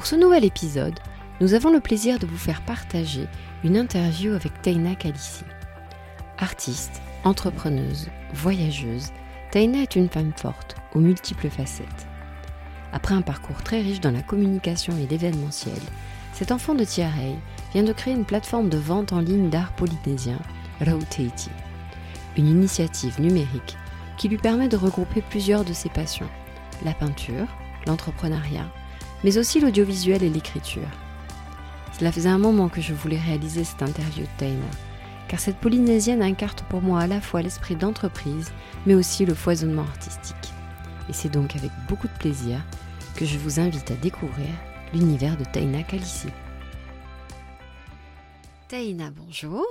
Pour ce nouvel épisode, nous avons le plaisir de vous faire partager une interview avec Taina Kalissi. Artiste, entrepreneuse, voyageuse, Taina est une femme forte, aux multiples facettes. Après un parcours très riche dans la communication et l'événementiel, cet enfant de Tiarey vient de créer une plateforme de vente en ligne d'art polynésien, Rau Tahiti. Une initiative numérique qui lui permet de regrouper plusieurs de ses passions, la peinture, l'entrepreneuriat, mais aussi l'audiovisuel et l'écriture. Cela faisait un moment que je voulais réaliser cette interview de Taina, car cette Polynésienne incarne pour moi à la fois l'esprit d'entreprise, mais aussi le foisonnement artistique. Et c'est donc avec beaucoup de plaisir que je vous invite à découvrir l'univers de Taina Kalissi. Taïna, bonjour.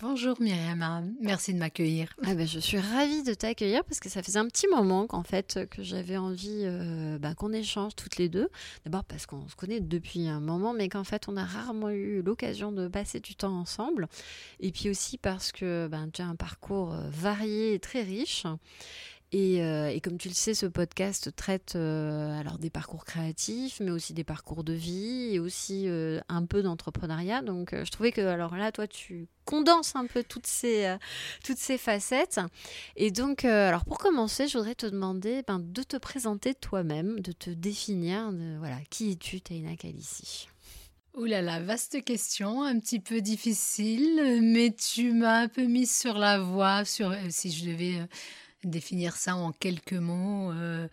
Bonjour Myriam, merci de m'accueillir. Ah ben, je suis ravie de t'accueillir parce que ça faisait un petit moment qu'en fait que j'avais envie euh, ben, qu'on échange toutes les deux. D'abord parce qu'on se connaît depuis un moment, mais qu'en fait on a rarement eu l'occasion de passer du temps ensemble. Et puis aussi parce que ben, tu as un parcours euh, varié et très riche. Euh, et, comme tu le sais, ce podcast traite euh, alors des parcours créatifs, mais aussi des parcours de vie et aussi euh, un peu d'entrepreneuriat. Donc, je trouvais que alors là, toi, tu condenses un peu toutes ces toutes ces facettes. Et donc, alors pour commencer, je voudrais te demander ben, de te présenter toi-même, de te définir. Voilà, qui es-tu, Taina Kalissi Ouh là là, vaste question, un petit peu difficile, mais tu m'as un peu mise sur la voie, sur si je devais définir ça en quelques mots. Euh,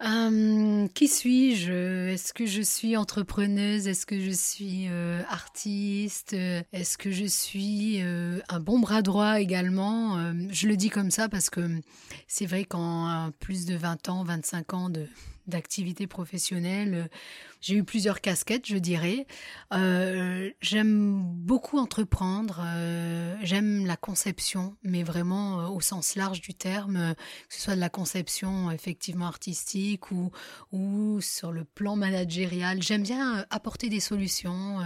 hum, qui suis-je? Est-ce que je suis entrepreneuse? Est-ce que je suis euh, artiste? Est-ce que je suis euh, un bon bras droit également? Je le dis comme ça parce que c'est vrai qu'en plus de 20 ans, 25 ans de, d'activité professionnelle. J'ai eu plusieurs casquettes, je dirais. Euh, j'aime beaucoup entreprendre, euh, j'aime la conception, mais vraiment euh, au sens large du terme, que ce soit de la conception effectivement artistique ou, ou sur le plan managérial. J'aime bien apporter des solutions,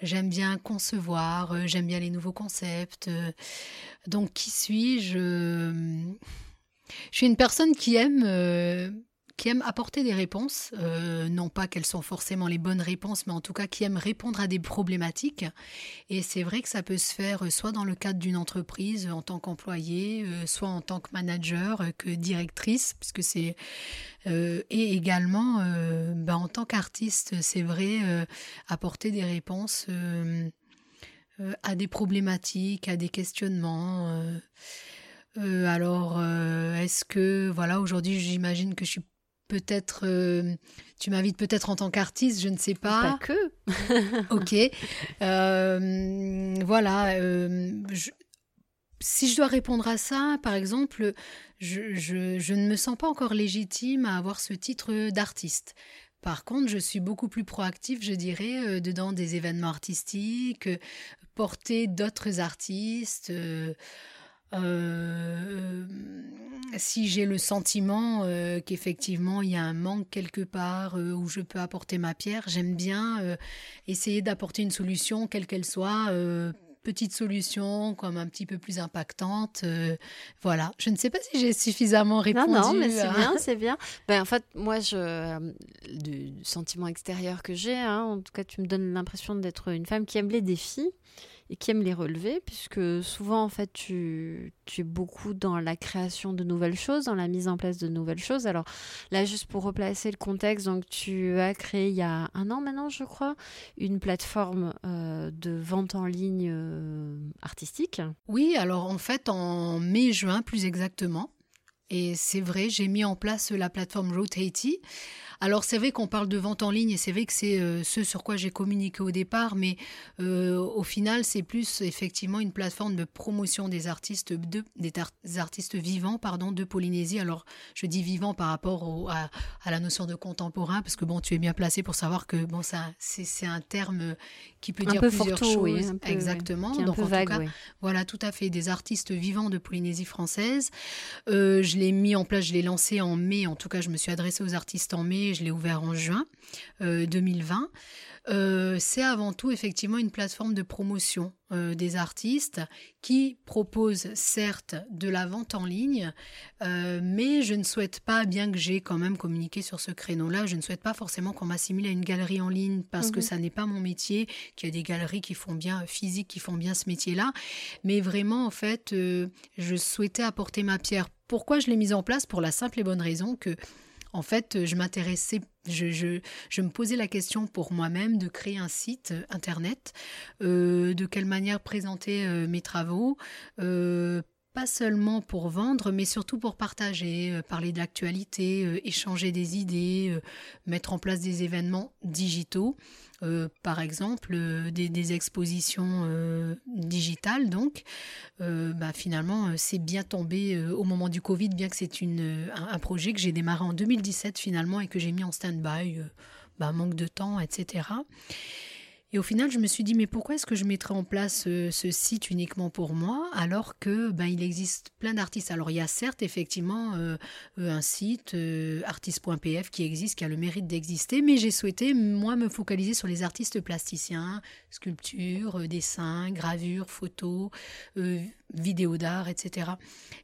j'aime bien concevoir, j'aime bien les nouveaux concepts. donc qui suis-je? Je suis une personne qui aime qui aiment apporter des réponses, euh, non pas qu'elles sont forcément les bonnes réponses, mais en tout cas qui aiment répondre à des problématiques. Et c'est vrai que ça peut se faire euh, soit dans le cadre d'une entreprise en tant qu'employé, euh, soit en tant que manager, que directrice, puisque c'est et également ben, en tant qu'artiste, c'est vrai apporter des réponses à des problématiques, à des questionnements. alors, est-ce que, voilà, aujourd'hui, j'imagine que je suis peut-être, euh, tu m'invites peut-être en tant qu'artiste, je ne sais pas. Pas que. ok. Euh, voilà. Euh, si je dois répondre à ça, par exemple, je, je, ne me sens pas encore légitime à avoir ce titre d'artiste. Par contre, je suis beaucoup plus proactive, je dirais, dedans des événements artistiques, porter d'autres artistes. Euh, si j'ai le sentiment euh, qu'effectivement il y a un manque quelque part euh, où je peux apporter ma pierre, j'aime bien essayer d'apporter une solution, quelle qu'elle soit petite solution, comme un petit peu plus impactante. voilà. Je ne sais pas si j'ai suffisamment répondu. Non, non, mais c'est bien, c'est bien. Ben, en fait, moi, je, du sentiment extérieur que j'ai, hein, en tout cas, tu me donnes l'impression d'être une femme qui aime les défis et qui aime les relever, puisque souvent, en fait, tu, tu es beaucoup dans la création de nouvelles choses, dans la mise en place de nouvelles choses. Alors là, juste pour replacer le contexte, donc tu as créé il y a un an maintenant, je crois, une plateforme euh, de vente en ligne euh, artistique. Oui, alors en fait, en mai-juin, plus exactement, Et c'est vrai, j'ai mis en place la plateforme Rotate. Alors c'est vrai qu'on parle de vente en ligne et c'est vrai que c'est euh, ce sur quoi j'ai communiqué au départ, mais euh, au final c'est plus effectivement une plateforme de promotion des artistes de, des, artistes vivants pardon de Polynésie. Alors je dis vivant par rapport à, la notion de contemporain parce que bon tu es bien placé pour savoir que bon ça c'est un terme qui peut dire plusieurs choses exactement. Donc en tout cas voilà tout à fait des artistes vivants de Polynésie française. Euh, je l'ai mis en place, je l'ai lancé en mai. En tout cas je me suis adressée aux artistes en mai je l'ai ouvert en juin 2020. Euh, euh, c'est avant tout effectivement une plateforme de promotion euh, des artistes qui propose certes de la vente en ligne, mais je ne souhaite pas, bien que j'ai quand même communiqué sur ce créneau-là, je ne souhaite pas forcément qu'on m'assimile à une galerie en ligne parce que mhm. ça n'est pas mon métier, qu'il y a des galeries qui font bien physique, qui font bien ce métier-là, mais vraiment en fait, je souhaitais apporter ma pierre. Pourquoi je l'ai mise en place Pour la simple et bonne raison que en fait, je m'intéressais, je, me posais la question pour moi-même de créer un site euh, internet, euh, de quelle manière présenter euh, mes travaux, pas seulement pour vendre, mais surtout pour partager, parler de l'actualité, échanger des idées, mettre en place des événements digitaux. Euh, par exemple, euh, des, expositions euh, digitales. Donc, bah, finalement, c'est bien tombé au moment du Covid, bien que c'est un, projet que j'ai démarré en 2017 finalement et que j'ai mis en stand-by, bah, manque de temps, etc. Et au final, je me suis dit, mais pourquoi est-ce que je mettrais en place euh, ce, site uniquement pour moi, alors que ben, il existe plein d'artistes. Alors, il y a certes, effectivement, euh, euh, un site, artiste.pf, qui existe, qui a le mérite d'exister, mais j'ai souhaité, moi, me focaliser sur les artistes plasticiens, sculptures, dessins, gravures, photos, vidéos d'art, etc.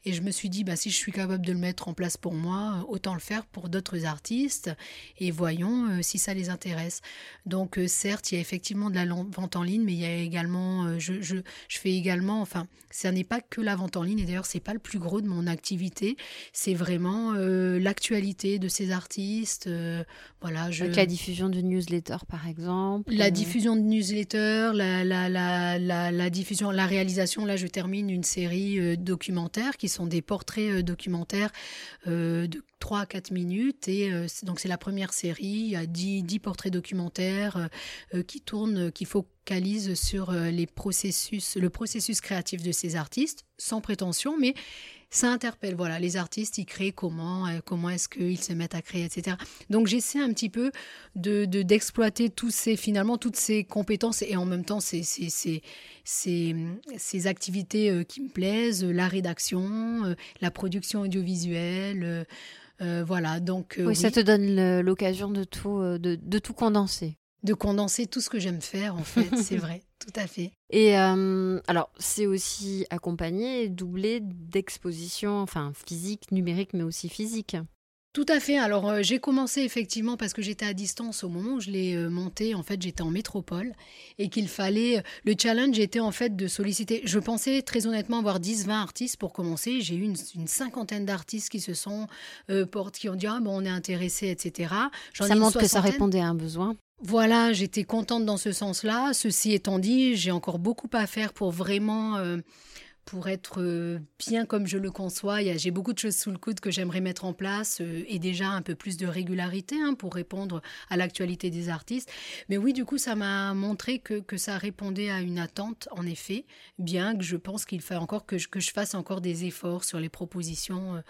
Et je me suis dit, bah, si je suis capable de le mettre en place pour moi, autant le faire pour d'autres artistes, et voyons si ça les intéresse. Donc, certes, il y a effectivement de la vente en ligne, mais il y a également, euh, je, je, je, fais également, enfin, ça n'est pas que la vente en ligne, et d'ailleurs, c'est pas le plus gros de mon activité, c'est vraiment euh, l'actualité de ces artistes. Euh, voilà, je... La diffusion de newsletters, par exemple. La diffusion de newsletters, la, la, la, la, diffusion, la réalisation, là, je termine une série documentaire qui sont des portraits documentaires de 3 à 4 minutes. Et donc, c'est la première série. Il y a 10, 10 portraits documentaires qui tournent qui focalise sur euh, les processus, le processus créatif de ces artistes, sans prétention, mais ça interpelle. Voilà, les artistes, ils créent comment, euh, comment est-ce qu'ils se mettent à créer, etc. Donc j'essaie un petit peu de d'exploiter tous ces finalement toutes ces compétences et en même temps ces ces, ces, ces, activités euh, qui me plaisent, la rédaction, la production audiovisuelle. voilà, donc oui, ça te donne l'occasion de tout de, de, tout condenser de condenser tout ce que j'aime faire, en fait, c'est vrai, tout à fait. Et euh, alors, c'est aussi accompagné, doublé d'expositions, enfin physiques, numériques, mais aussi physiques. Tout à fait. Alors euh, j'ai commencé effectivement parce que j'étais à distance au moment où je l'ai euh, monté. En fait, j'étais en métropole et qu'il fallait. Le challenge était en fait de solliciter. Je pensais très honnêtement avoir 10-20 artistes pour commencer. J'ai eu une, cinquantaine d'artistes qui se sont portés, qui ont dit ah bon on est intéressé, etc. Ça montre que ça répondait à un besoin. Voilà, j'étais contente dans ce sens-là. Ceci étant dit, j'ai encore beaucoup à faire pour vraiment, euh, pour être euh, bien comme je le conçois. J'ai beaucoup de choses sous le coude que j'aimerais mettre en place euh, et déjà un peu plus de régularité hein, pour répondre à l'actualité des artistes. Mais oui, du coup, ça m'a montré que, que, ça répondait à une attente, en effet, bien que je pense qu'il faut encore que que je fasse encore des efforts sur les propositions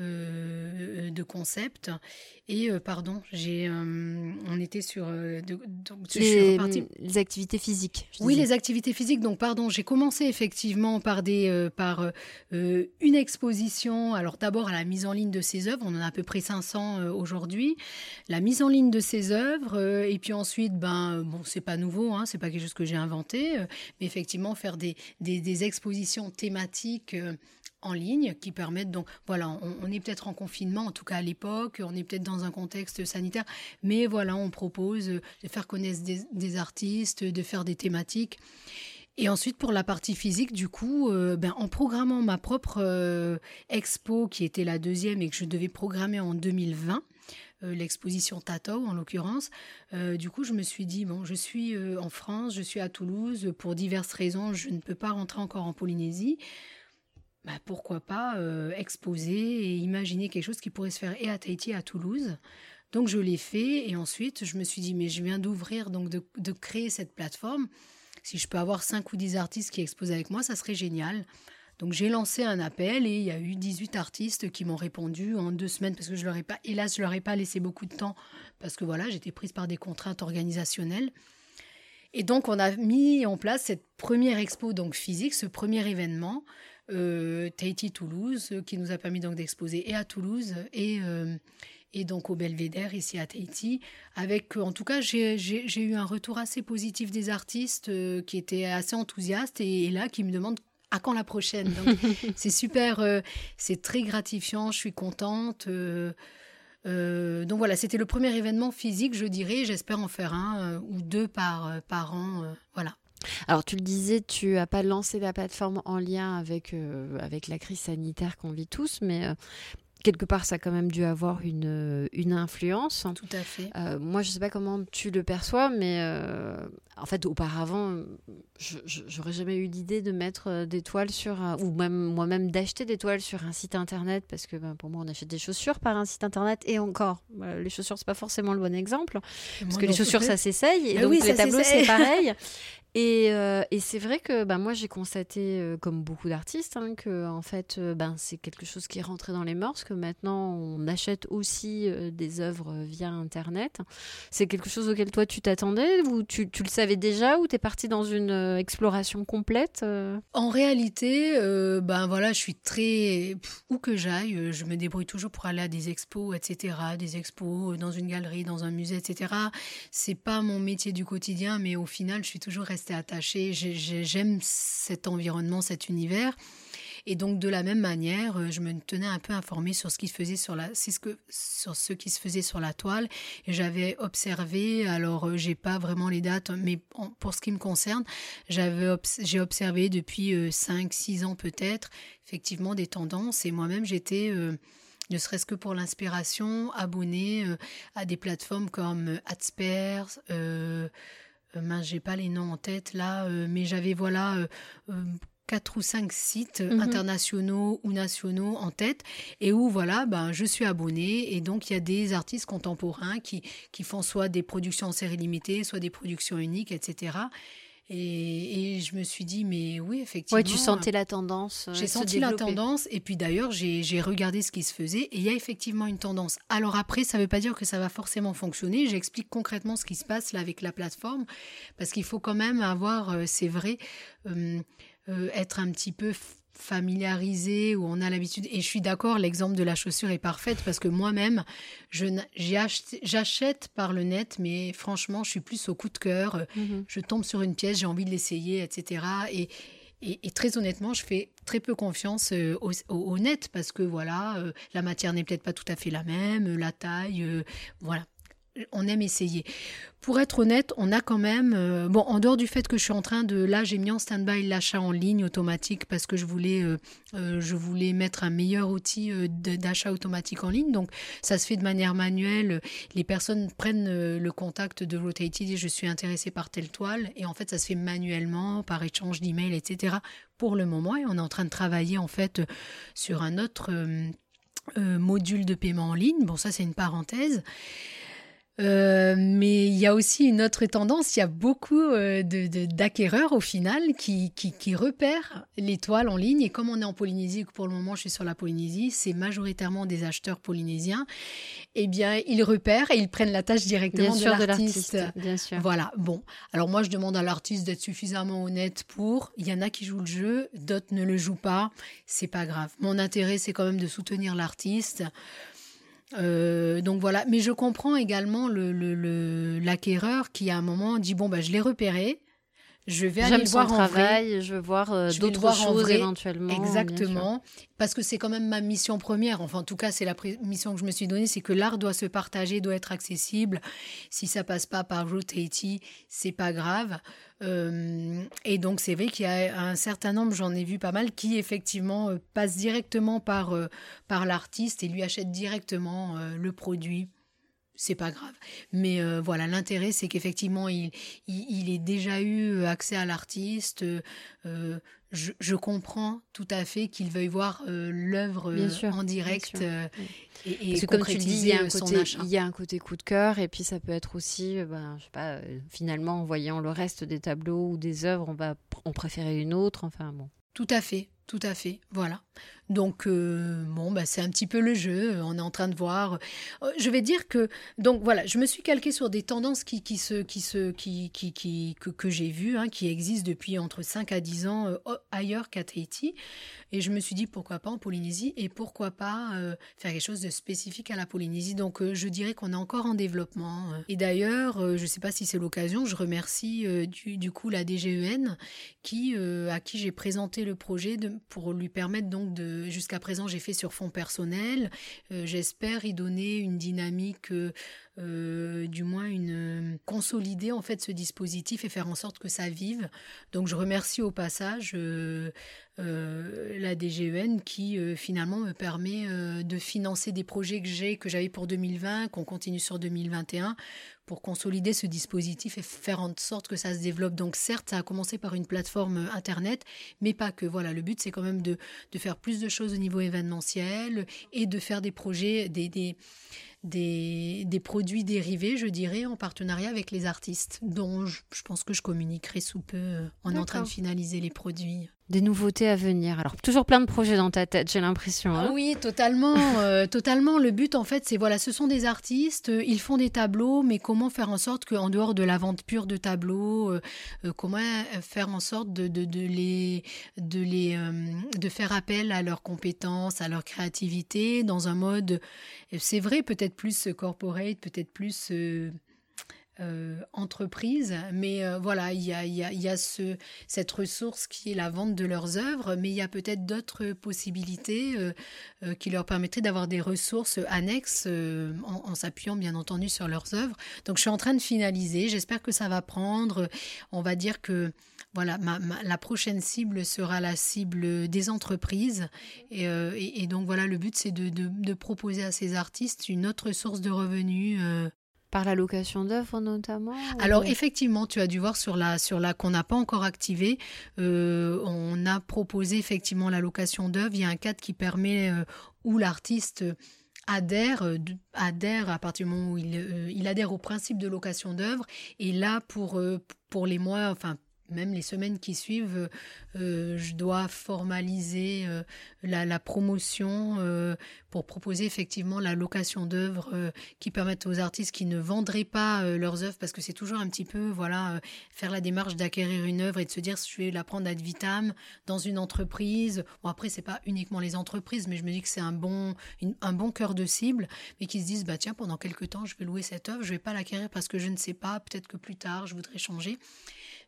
euh, de concept. Et euh, pardon, j'ai, euh, on était sur, les, activités physiques. Oui, les activités physiques. Donc pardon, j'ai commencé effectivement par des, par une exposition. Alors d'abord à la mise en ligne de ces œuvres. On en a à peu près 500 aujourd'hui. La mise en ligne de ces œuvres. et puis ensuite, ben bon, c'est pas nouveau, hein, c'est pas quelque chose que j'ai inventé, mais effectivement faire des, des, des expositions thématiques en ligne qui permettent donc voilà on, est peut-être en confinement en tout cas à l'époque on est peut-être dans un contexte sanitaire mais voilà on propose de faire connaître des, artistes de faire des thématiques et ensuite pour la partie physique du coup euh, ben, en programmant ma propre euh, expo qui était la deuxième et que je devais programmer en 2020 euh, l'exposition Tato en l'occurrence. du coup, je me suis dit, bon, je suis en France, je suis à Toulouse, pour diverses raisons, je ne peux pas rentrer encore en Polynésie bah, pourquoi pas exposer et imaginer quelque chose qui pourrait se faire et à Tahiti et à Toulouse. Donc je l'ai fait et ensuite je me suis dit mais je viens d'ouvrir donc de, de, créer cette plateforme. Si je peux avoir 5 ou 10 artistes qui exposent avec moi, ça serait génial. Donc j'ai lancé un appel et il y a eu 18 artistes qui m'ont répondu en deux semaines parce que je leur ai pas, hélas, je leur ai pas laissé beaucoup de temps parce que voilà, j'étais prise par des contraintes organisationnelles. Et donc on a mis en place cette première expo donc physique, ce premier événement, euh, Tahiti Toulouse, qui nous a permis donc d'exposer et à Toulouse et euh, et donc au Belvédère ici à Tahiti. Avec, en tout cas, j'ai eu un retour assez positif des artistes euh, qui étaient assez enthousiastes et, là qui me demandent à quand la prochaine. c'est super, euh, c'est très gratifiant, je suis contente. Euh, donc voilà, c'était le premier événement physique, je dirais. J'espère en faire un ou deux par, par an. voilà. Alors tu le disais, tu as pas lancé la plateforme en lien avec, avec la crise sanitaire qu'on vit tous, mais quelque part, ça a quand même dû avoir une, euh, une influence. Tout à fait. Euh, moi, je ne sais pas comment tu le perçois, mais euh, en fait, auparavant, j'aurais jamais eu l'idée de mettre des toiles sur, ou même moi-même d'acheter des toiles sur un site internet, parce que ben, pour moi, on achète des chaussures par un site internet, et encore, les chaussures, c'est pas forcément le bon exemple, parce que les chaussures, ça s'essaye, et donc les tableaux, c'est pareil. Euh, et, c'est vrai que bah, moi j'ai constaté, euh, comme beaucoup d'artistes, hein, que en fait euh, ben, c'est quelque chose qui est rentré dans les mœurs, que maintenant on achète aussi des œuvres via Internet. C'est quelque chose auquel toi tu t'attendais ou tu, tu, le savais déjà ou tu es parti dans une exploration complète En réalité, ben voilà, je suis très... où que j'aille, je me débrouille toujours pour aller à des expos, etc. Des expos dans une galerie, dans un musée, etc. C'est pas mon métier du quotidien, mais au final je suis toujours restée attachée. J'aime cet environnement, cet univers. Et donc de la même manière, euh, je me tenais un peu informée sur ce qui se faisait sur la, ce que, sur ce qui se faisait sur la toile. J'avais observé, alors euh, j'ai pas vraiment les dates, mais pour ce qui me concerne, j'avais j'ai observé depuis 5-6 euh, ans peut-être, effectivement des tendances. Et moi-même j'étais ne serait-ce que pour l'inspiration, abonnée à des plateformes comme Adspers, euh, mince, j'ai pas les noms en tête là, euh, mais j'avais voilà euh, quatre ou cinq sites mhm. internationaux ou nationaux en tête et où voilà ben je suis abonnée et donc il y a des artistes contemporains qui qui font soit des productions en série limitée soit des productions uniques etc et, je me suis dit, mais oui, effectivement. Oui, tu sentais la tendance. J'ai senti la tendance. Et puis d'ailleurs, j'ai regardé ce qui se faisait. Et il y a effectivement une tendance. Alors après, ça ne veut pas dire que ça va forcément fonctionner. J'explique concrètement ce qui se passe là avec la plateforme. Parce qu'il faut quand même avoir, euh, c'est vrai, euh, euh, être un petit peu familiarisé où on a l'habitude. Et je suis d'accord, l'exemple de la chaussure est parfaite parce que moi-même, j'achète par le net, mais franchement, je suis plus au coup de cœur. Mhm. Je tombe sur une pièce, j'ai envie de l'essayer, etc. Et, et, très honnêtement, je fais très peu confiance euh, au, net parce que voilà, euh, la matière n'est peut-être pas tout à fait la même, la taille, euh, voilà on aime essayer. Pour être honnête, on a quand même, euh, bon, en dehors du fait que je suis en train de, là, j'ai mis en stand-by l'achat en ligne automatique parce que je voulais, euh, euh, je voulais mettre un meilleur outil d'achat automatique en ligne. Donc, ça se fait de manière manuelle. Les personnes prennent le contact de Rotated et je suis intéressée par telle toile. Et en fait, ça se fait manuellement par échange d'emails, etc. Pour le moment, et on est en train de travailler en fait sur un autre module de paiement en ligne. Bon, ça, c'est une parenthèse. Euh, mais il y a aussi une autre tendance, il y a beaucoup euh, d'acquéreurs au final qui, qui, repèrent les toiles en ligne. Et comme on est en Polynésie, pour le moment je suis sur la Polynésie, c'est majoritairement des acheteurs polynésiens, eh bien ils repèrent et ils prennent la tâche directement de l'artiste. Bien sûr. Voilà, bon. Alors moi je demande à l'artiste d'être suffisamment honnête pour, il y en a qui jouent le jeu, d'autres ne le jouent pas, c'est pas grave. Mon intérêt c'est quand même de soutenir l'artiste. Euh, donc voilà, mais je comprends également l'acquéreur le, qui à un moment dit bon bah je l'ai repéré, je vais aller le voir travail, en vrai. je veux voir euh, d'autres choses éventuellement. Exactement, parce que c'est quand même ma mission première. Enfin, en tout cas, c'est la mission que je me suis donnée, c'est que l'art doit se partager, doit être accessible. Si ça passe pas par Route Haiti, c'est pas grave. Euh, et donc, c'est vrai qu'il y a un certain nombre, j'en ai vu pas mal, qui effectivement euh, passent directement par, par l'artiste et lui achètent directement le produit c'est pas grave. Mais euh, voilà, l'intérêt, c'est qu'effectivement, il, il, ait déjà eu accès à l'artiste. Euh, je, comprends tout à fait qu'il veuille voir euh, l'œuvre en direct et, et comme tu dis, il y, a un côté, il y a un côté coup de cœur et puis ça peut être aussi, ben, je sais pas, finalement en voyant le reste des tableaux ou des œuvres, on va en préférer une autre. Enfin bon. Tout à fait, tout à fait. Voilà. Donc euh, bon, bah, c'est un petit peu le jeu. On est en train de voir. Euh, je vais dire que donc voilà, je me suis calquée sur des tendances qui, se qui se qui, qui, qui que, que j'ai vues, hein, qui existent depuis entre 5 à 10 ans euh, ailleurs qu'à Tahiti. Et je me suis dit pourquoi pas en Polynésie et pourquoi pas faire quelque chose de spécifique à la Polynésie. Donc je dirais qu'on est encore en développement. Et d'ailleurs, je ne sais pas si c'est l'occasion, je remercie du, du, coup la DGEN qui à qui j'ai présenté le projet de, pour lui permettre donc de jusqu'à présent j'ai fait sur fond personnel. Euh, j'espère y donner une dynamique, euh, euh, du moins une consolider en fait ce dispositif et faire en sorte que ça vive. Donc je remercie au passage la DGEN qui finalement me permet de financer des projets que j'ai que j'avais pour 2020, qu'on continue sur 2021 pour consolider ce dispositif et faire en sorte que ça se développe. Donc certes, ça a commencé par une plateforme euh, Internet, mais pas que. Voilà, le but, c'est quand même de, de, faire plus de choses au niveau événementiel et de faire des projets, des, des, des, des produits dérivés, je dirais, en partenariat avec les artistes, dont je, je pense que je communiquerai sous peu. Euh, on est en train de finaliser les produits des nouveautés à venir. Alors toujours plein de projets dans ta tête, j'ai l'impression. Hein. oui, totalement, euh, totalement. Le but en fait, c'est voilà, ce sont des artistes, euh, ils font des tableaux, mais comment faire en sorte qu'en dehors de la vente pure de tableaux, euh, comment faire en sorte de, de, de les, de les, de faire appel à leurs compétences, à leur créativité dans un mode, c'est vrai, peut-être plus corporate, peut-être plus euh, entreprise, mais euh, voilà, il y a, y a, cette ressource qui est la vente de leurs œuvres, mais il y a peut-être d'autres possibilités euh, qui leur permettraient d'avoir des ressources annexes en, s'appuyant bien entendu sur leurs œuvres. Donc je suis en train de finaliser, j'espère que ça va prendre. On va dire que voilà, la prochaine cible sera la cible des entreprises. Et, donc voilà, le but c'est de, proposer à ces artistes une autre source de revenus par la location d'œuvres notamment Alors effectivement, tu as dû voir sur la, sur la qu'on n'a pas encore activé, euh, on a proposé effectivement la location d'œuvres. Il y a un cadre qui permet euh, où l'artiste adhère, euh, adhère à partir du moment où il, il adhère au principe de location d'œuvres. Et là, pour, pour les mois, enfin même les semaines qui suivent, euh, je dois formaliser euh, la, promotion euh, pour proposer effectivement la location d'œuvres qui permettent aux artistes qui ne vendraient pas leurs œuvres, parce que c'est toujours un petit peu, voilà, faire la démarche d'acquérir une œuvre et de se dire, je vais la prendre ad vitam dans une entreprise. Bon, après, c'est pas uniquement les entreprises, mais je me dis que c'est un bon, un bon cœur de cible, mais qui se disent, bah tiens, pendant quelques temps, je vais louer cette œuvre, je vais pas l'acquérir parce que je ne sais pas, peut-être que plus tard, je voudrais changer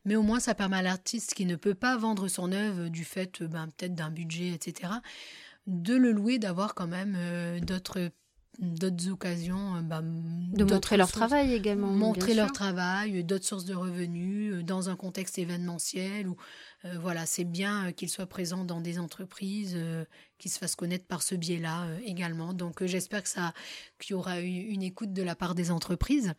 mais au moins ça permet à l'artiste qui ne peut pas vendre son œuvre du fait ben, peut-être d'un budget, etc., de le louer, d'avoir quand même euh, d'autres d'autres occasions euh, ben, de montrer leur travail également montrer leur travail d'autres sources de revenus euh, dans un contexte événementiel ou voilà c'est bien qu'ils soient présents dans des entreprises qu'ils se fassent connaître par ce biais-là également. Donc j'espère que ça qu'il y aura eu une écoute de la part des entreprises.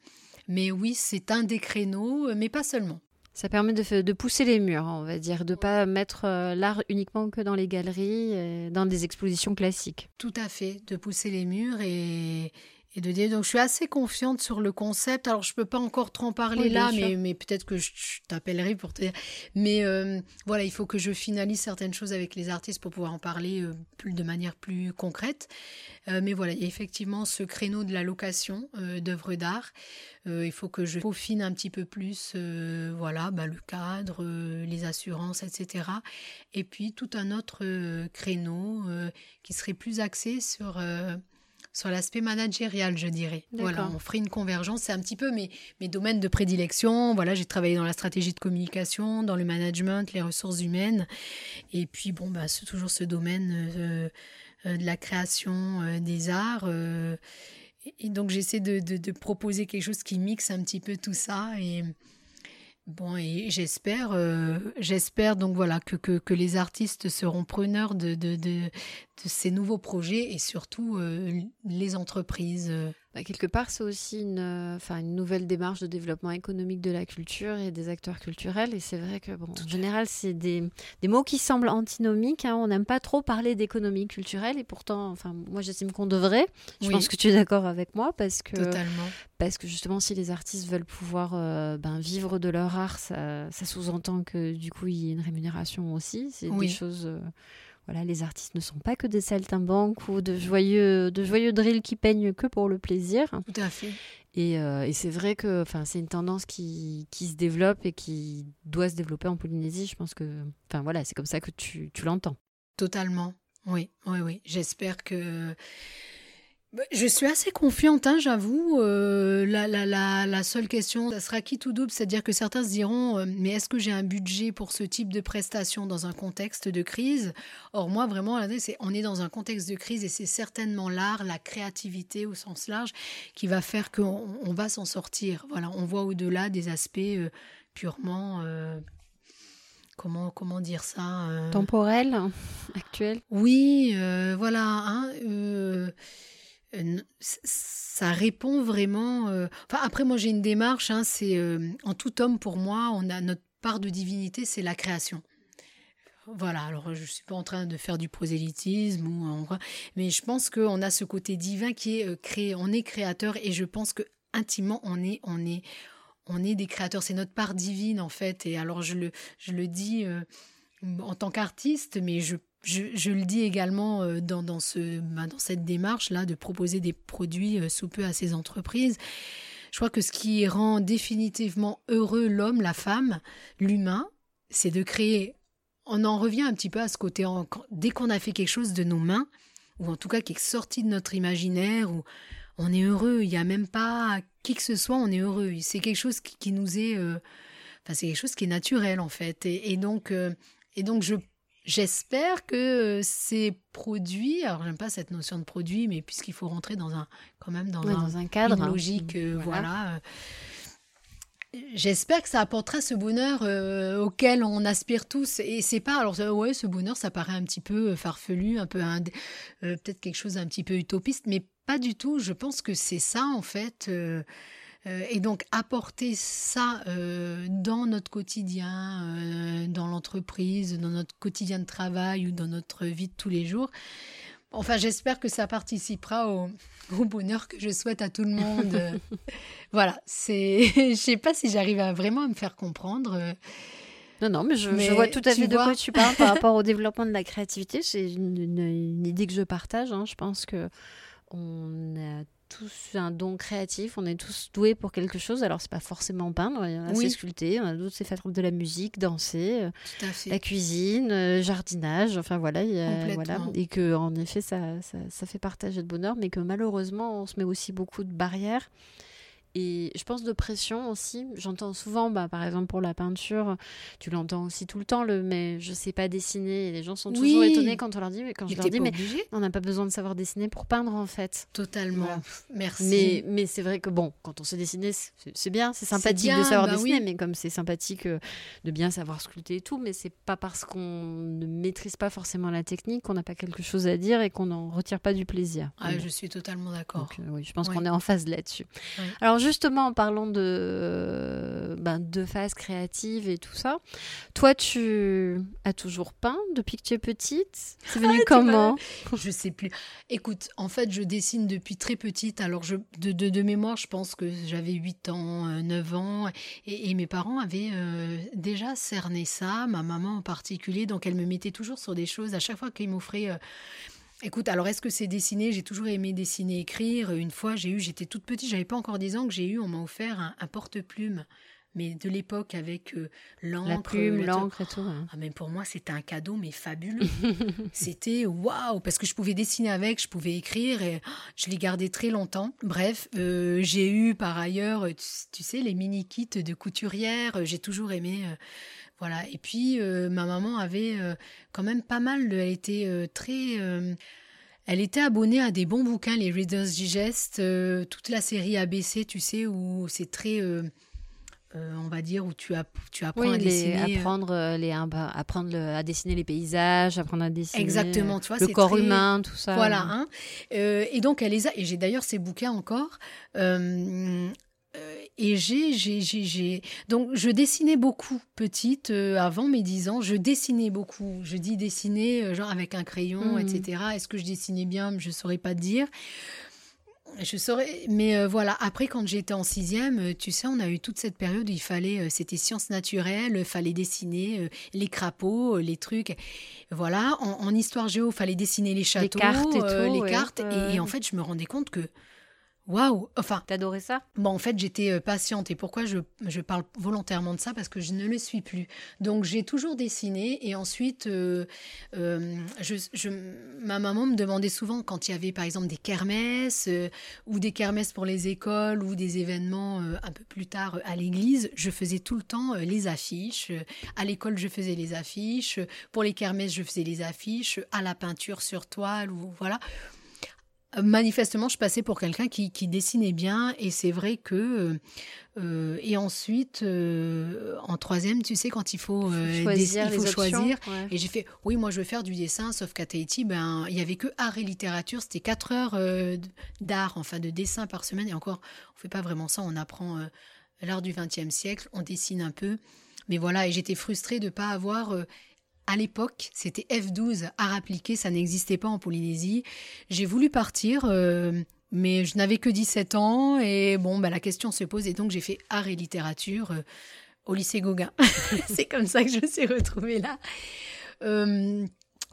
Mais oui c'est un des créneaux mais pas seulement ça permet de, pousser les murs, on va dire, de ne pas mettre euh, l'art uniquement que dans les galeries, dans des expositions classiques. Tout à fait, de pousser les murs et, et de dire. Donc, je suis assez confiante sur le concept. Alors, je peux pas encore trop en parler là, mais, mais peut-être que je, t'appellerai pour te dire. Mais euh, voilà, il faut que je finalise certaines choses avec les artistes pour pouvoir en parler euh, plus, de manière plus concrète. Euh, mais voilà, il y a effectivement ce créneau de la location d'œuvres d'art. il faut que je peaufine un petit peu plus, voilà, bah, le cadre, les assurances, etc. Et puis tout un autre créneau qui serait plus axé sur sur l'aspect managérial, je dirais. Voilà, on ferait une convergence. C'est un petit peu mes, mes domaines de prédilection. Voilà, j'ai travaillé dans la stratégie de communication, dans le management, les ressources humaines. Et puis, bon, bah, c'est toujours ce domaine euh, euh, de la création euh, des arts. et donc, j'essaie de, de, de, proposer quelque chose qui mixe un petit peu tout ça. Et Bon, et j'espère, euh, j'espère donc voilà que, les artistes seront preneurs de, ces nouveaux projets et surtout euh, les entreprises. Bah, quelque part, c'est aussi une, euh, enfin, une nouvelle démarche de développement économique de la culture et des acteurs culturels. Et c'est vrai que, bon, en général, c'est des, des, mots qui semblent antinomiques. Hein. On n'aime pas trop parler d'économie culturelle. Et pourtant, enfin, moi, j'estime qu'on devrait. Je pense que tu es d'accord avec moi parce que, Totalement. parce que justement, si les artistes veulent pouvoir euh, ben, vivre de leur art, ça, ça sous-entend que du coup, il y ait une rémunération aussi. C'est des choses. Euh, voilà, les artistes ne sont pas que des saltimbanques ou de joyeux, de joyeux drills qui peignent que pour le plaisir. Tout à fait. Et, euh, et c'est vrai que c'est une tendance qui, qui, se développe et qui doit se développer en Polynésie. Je pense que voilà, c'est comme ça que tu, tu l'entends. Totalement. Oui, oui, oui. J'espère que je suis assez confiante, hein, j'avoue. Euh, la, la, la, la, seule question, ça sera qui tout double, c'est-à-dire que certains se diront, euh, mais est-ce que j'ai un budget pour ce type de prestation dans un contexte de crise? Or, moi, vraiment, on est dans un contexte de crise et c'est certainement l'art, la créativité au sens large, qui va faire qu'on on va s'en sortir. Voilà, on voit au-delà des aspects euh, purement comment comment dire ça temporel actuel? Oui voilà hein, euh, ça répond vraiment. Euh, enfin, après, moi, j'ai une démarche. Hein, c'est euh, en tout homme, pour moi, on a notre part de divinité, c'est la création. Voilà. Alors, je suis pas en train de faire du prosélytisme ou, mais je pense qu'on a ce côté divin qui est créé. On est créateur et je pense que intimement, on est, on est, on est des créateurs. C'est notre part divine en fait. Et alors, je le, je le dis en tant qu'artiste, mais je je, le dis également euh, dans, ce, bah, dans cette démarche-là de proposer des produits euh, sous peu à ces entreprises. Je crois que ce qui rend définitivement heureux l'homme, la femme, l'humain, c'est de créer. On en revient un petit peu à ce côté, dès qu'on a fait quelque chose de nos mains, ou en tout cas qui est sorti de notre imaginaire, où on est heureux, il n'y a même pas qui que ce soit, on est heureux. C'est quelque chose qui, nous est... Euh, enfin, c'est quelque chose qui est naturel en fait. Et, donc, et donc je J'espère que ces produits, alors j'aime pas cette notion de produit, mais puisqu'il faut rentrer dans un, quand même dans, un, cadre, une logique, mmh, voilà. J'espère que ça apportera ce bonheur auquel on aspire tous. Et c'est pas, alors ouais, ce bonheur, ça paraît un petit peu farfelu, un peu peut-être quelque chose d'un petit peu utopiste, mais pas du tout. Je pense que c'est ça en fait. Euh, et donc apporter ça euh, dans notre quotidien, euh, dans l'entreprise, dans notre quotidien de travail ou dans notre vie de tous les jours. Enfin, j'espère que ça participera au, bonheur que je souhaite à tout le monde. voilà, c'est. je sais pas si j'arrive à vraiment me faire comprendre. Non, non, mais je, vois tout à fait de quoi tu parles par rapport au développement de la créativité. C'est une, idée que je partage. Hein. Je pense que on a tous un don créatif, on est tous doués pour quelque chose. Alors, c'est pas forcément peindre, il y en a sculpter, on a d'autres c'est faire de la musique, danser, euh, la cuisine, euh, jardinage, enfin voilà, voilà. Et que, en effet, ça, ça, ça fait partager de bonheur, mais que malheureusement, on se met aussi beaucoup de barrières et je pense de pression aussi. J'entends souvent, bah, par exemple pour la peinture, tu l'entends aussi tout le temps, le mais je sais pas dessiner. Et les gens sont toujours étonnés quand on leur dit, mais quand je leur dis, mais on n'a pas besoin de savoir dessiner pour peindre en fait. Totalement. Merci. Mais, mais c'est vrai que bon, quand on sait dessiner, c'est bien, c'est sympathique de savoir bah dessiner, mais comme c'est sympathique euh, de bien savoir sculpter et tout, mais c'est pas parce qu'on ne maîtrise pas forcément la technique qu'on n'a pas quelque chose à dire et qu'on n'en retire pas du plaisir. Ah, je suis totalement d'accord. Euh, oui, je pense qu'on est en phase là-dessus. Alors justement, en parlant de, ben, de phase créative et tout ça, toi, tu as toujours peint depuis que tu es petite? C'est venu comment? Je sais plus. Écoute, en fait, je dessine depuis très petite. Alors, je, de, de, mémoire, je pense que j'avais 8 ans, 9 euh, ans. Et, mes parents avaient euh, déjà cerné ça, ma maman en particulier. Donc, elle me mettait toujours sur des choses. À chaque fois qu'ils m'offraient... Euh, Écoute, alors est-ce que c'est dessiner J'ai toujours aimé dessiner, écrire. Une fois, j'ai eu, j'étais toute petite, j'avais pas encore 10 ans, que j'ai eu, on m'a offert un, porte-plume mais de l'époque avec euh, l'encre. La plume, l'encre et tout. Hein. Ah, mais pour moi, c'était un cadeau, mais fabuleux. c'était waouh, parce que je pouvais dessiner avec, je pouvais écrire et je l'ai gardé très longtemps. Bref, euh, j'ai eu par ailleurs, tu, sais, les mini-kits de couturière, j'ai toujours aimé. Euh, voilà. Et puis, euh, ma maman avait euh, quand même pas mal. elle était euh, très. elle était abonnée à des bons bouquins, les Reader's Digest, toute la série ABC, tu sais, où c'est très. on va dire, où tu, as, tu apprends à dessiner. Apprendre, les, apprendre à dessiner les paysages, apprendre à dessiner Exactement, tu vois, le corps humain, tout ça. Voilà. Hein. et donc, elle les a. Et j'ai d'ailleurs ces bouquins encore. Et j'ai, j'ai, j'ai, donc je dessinais beaucoup petite avant mes 10 ans. Je dessinais beaucoup. Je dis dessiner genre avec un crayon, mmh. etc. Est-ce que je dessinais bien? Je saurais pas te dire. Je saurais, mais euh, voilà. Après, quand j'étais en sixième, euh, tu sais, on a eu toute cette période où il fallait, euh, c'était sciences naturelles, il fallait dessiner les crapauds, les trucs. Voilà. En, histoire géo, il fallait dessiner les châteaux, les cartes, et, les cartes. et, en fait, je me rendais compte que Waouh Enfin. T'adorais ça? Bon, en fait, j'étais euh, patiente. Et pourquoi je, je, parle volontairement de ça? Parce que je ne le suis plus. Donc, j'ai toujours dessiné. Et ensuite, euh, euh, je, ma maman me demandait souvent, quand il y avait par exemple des kermesses, ou des kermesses pour les écoles, ou des événements un peu plus tard à l'église, je faisais tout le temps les affiches. À l'école, je faisais les affiches. Pour les kermesses, je faisais les affiches. À la peinture sur toile, ou voilà manifestement, je passais pour quelqu'un qui, dessinait bien et c'est vrai que euh, euh, et ensuite euh, en troisième, tu sais quand il faut choisir, il faut choisir. et j'ai fait oui moi je veux faire du dessin sauf qu'à Tahiti ben il y avait que art et littérature. C'était quatre heures d'art enfin de dessin par semaine. Et encore on fait pas vraiment ça. On apprend l'art du XXe siècle. On dessine un peu. Mais voilà et j'étais frustrée de pas avoir à l'époque, c'était F12, art appliqué, ça n'existait pas en Polynésie. J'ai voulu partir, euh, mais je n'avais que 17 ans et bon, bah, la question se pose et donc j'ai fait art et littérature euh, au lycée Gauguin. C'est comme ça que je me suis retrouvée là. Euh,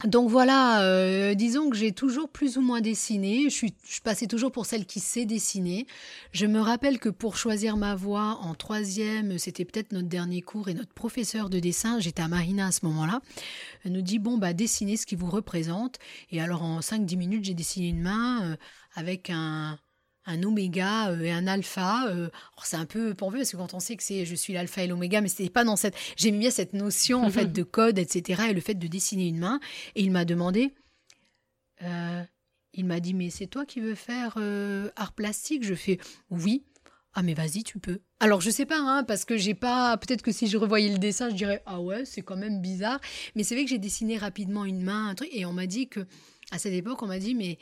donc voilà, euh, disons que j'ai toujours plus ou moins dessiné. Je suis, je passais toujours pour celle qui sait dessiner. Je me rappelle que pour choisir ma voix en troisième, c'était peut-être notre dernier cours et notre professeur de dessin, j'étais à Marina à ce moment-là, nous dit bon bah dessinez ce qui vous représente. Et alors en 5-10 minutes, j'ai dessiné une main euh, avec un, un oméga euh, et un alpha. Euh, c'est un peu pourvu parce que quand on sait que c'est je suis l'alpha et l'oméga, mais c'était pas dans cette. J'ai mis bien cette notion en fait de code, etc. Et le fait de dessiner une main. Et il m'a demandé. Euh, il m'a dit mais c'est toi qui veux faire art plastique? Je fais oui. Ah mais vas-y tu peux. Alors je sais pas hein, parce que j'ai pas peut-être que si je revoyais le dessin je dirais ah ouais c'est quand même bizarre mais c'est vrai que j'ai dessiné rapidement une main un truc et on m'a dit que à cette époque on m'a dit mais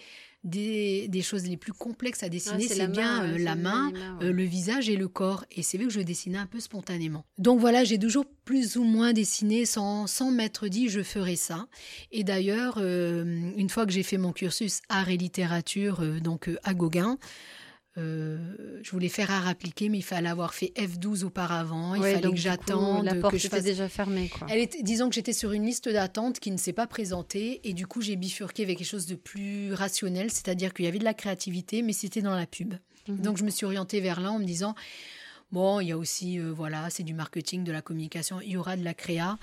des, choses les plus complexes à dessiner, c'est bien euh, la main, euh, le visage et le corps. Et c'est vrai que je dessinais un peu spontanément. Donc voilà, j'ai toujours plus ou moins dessiné sans, sans m'être dit je ferai ça. Et d'ailleurs, euh, une fois que j'ai fait mon cursus art et littérature, donc à Gauguin, euh, je voulais faire art appliqué, mais il fallait avoir fait F12 auparavant. Il fallait que j'attende. La porte que je était déjà fermée. Elle est, disons que j'étais sur une liste d'attente qui ne s'est pas présentée. Et du coup, j'ai bifurqué avec quelque chose de plus rationnel. C'est-à-dire qu'il y avait de la créativité, mais c'était dans la pub. Mhm. Donc, je me suis orientée vers là en me disant bon, il y a aussi, euh, voilà, c'est du marketing, de la communication. Il y aura de la créa,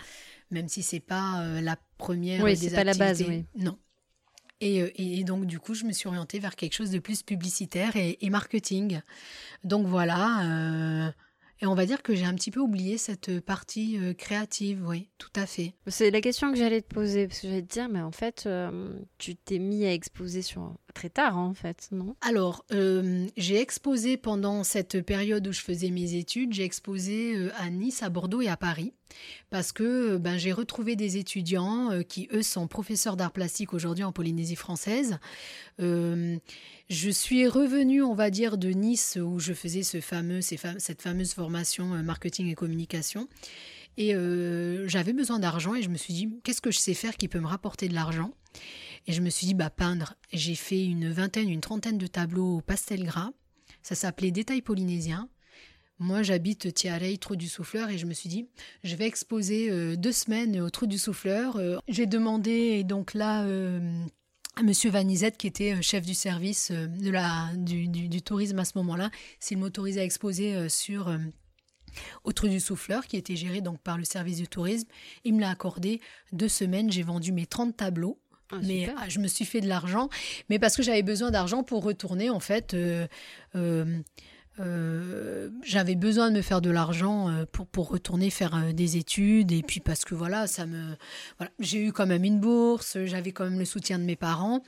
même si c'est pas euh, la première oui, des pas la base, oui. Non. Euh, et, donc, du coup, je me suis orientée vers quelque chose de plus publicitaire et, marketing. Donc voilà. Euh, et on va dire que j'ai un petit peu oublié cette partie euh, créative, oui, tout à fait. C'est la question que j'allais te poser, parce que j'allais te dire, mais en fait, tu t'es mis à exposer sur très tard, en fait, non? Alors, j'ai exposé pendant cette période où je faisais mes études, j'ai exposé à Nice, à Bordeaux et à Paris parce que ben, j'ai retrouvé des étudiants euh, qui, eux, sont professeurs d'art plastique aujourd'hui en Polynésie française. Euh, je suis revenue, on va dire, de Nice où je faisais ce fameux, cette fameuse formation euh, marketing et communication. Et j'avais besoin d'argent et je me suis dit, qu'est-ce que je sais faire qui peut me rapporter de l'argent? Et je me suis dit, bah, peindre. J'ai fait une vingtaine, une trentaine de tableaux au pastel gras. Ça s'appelait Détails polynésiens. Moi, j'habite Tiarei, Trou du Souffleur, et je me suis dit, je vais exposer euh, deux semaines au Trou du Souffleur. Euh, j'ai demandé, donc là, euh, à Monsieur Vanizette, qui était chef du service de la, du, tourisme à ce moment-là, s'il m'autorisait à exposer sur au Trou du Souffleur, qui était géré donc par le service du tourisme. Il me l'a accordé deux semaines, j'ai vendu mes 30 tableaux. Ah, mais ah, je me suis fait de l'argent, mais parce que j'avais besoin d'argent pour retourner en fait euh, j'avais besoin de me faire de l'argent euh, pour, pour retourner faire euh, des études et puis parce que voilà ça me voilà, j'ai eu quand même une bourse j'avais quand même le soutien de mes parents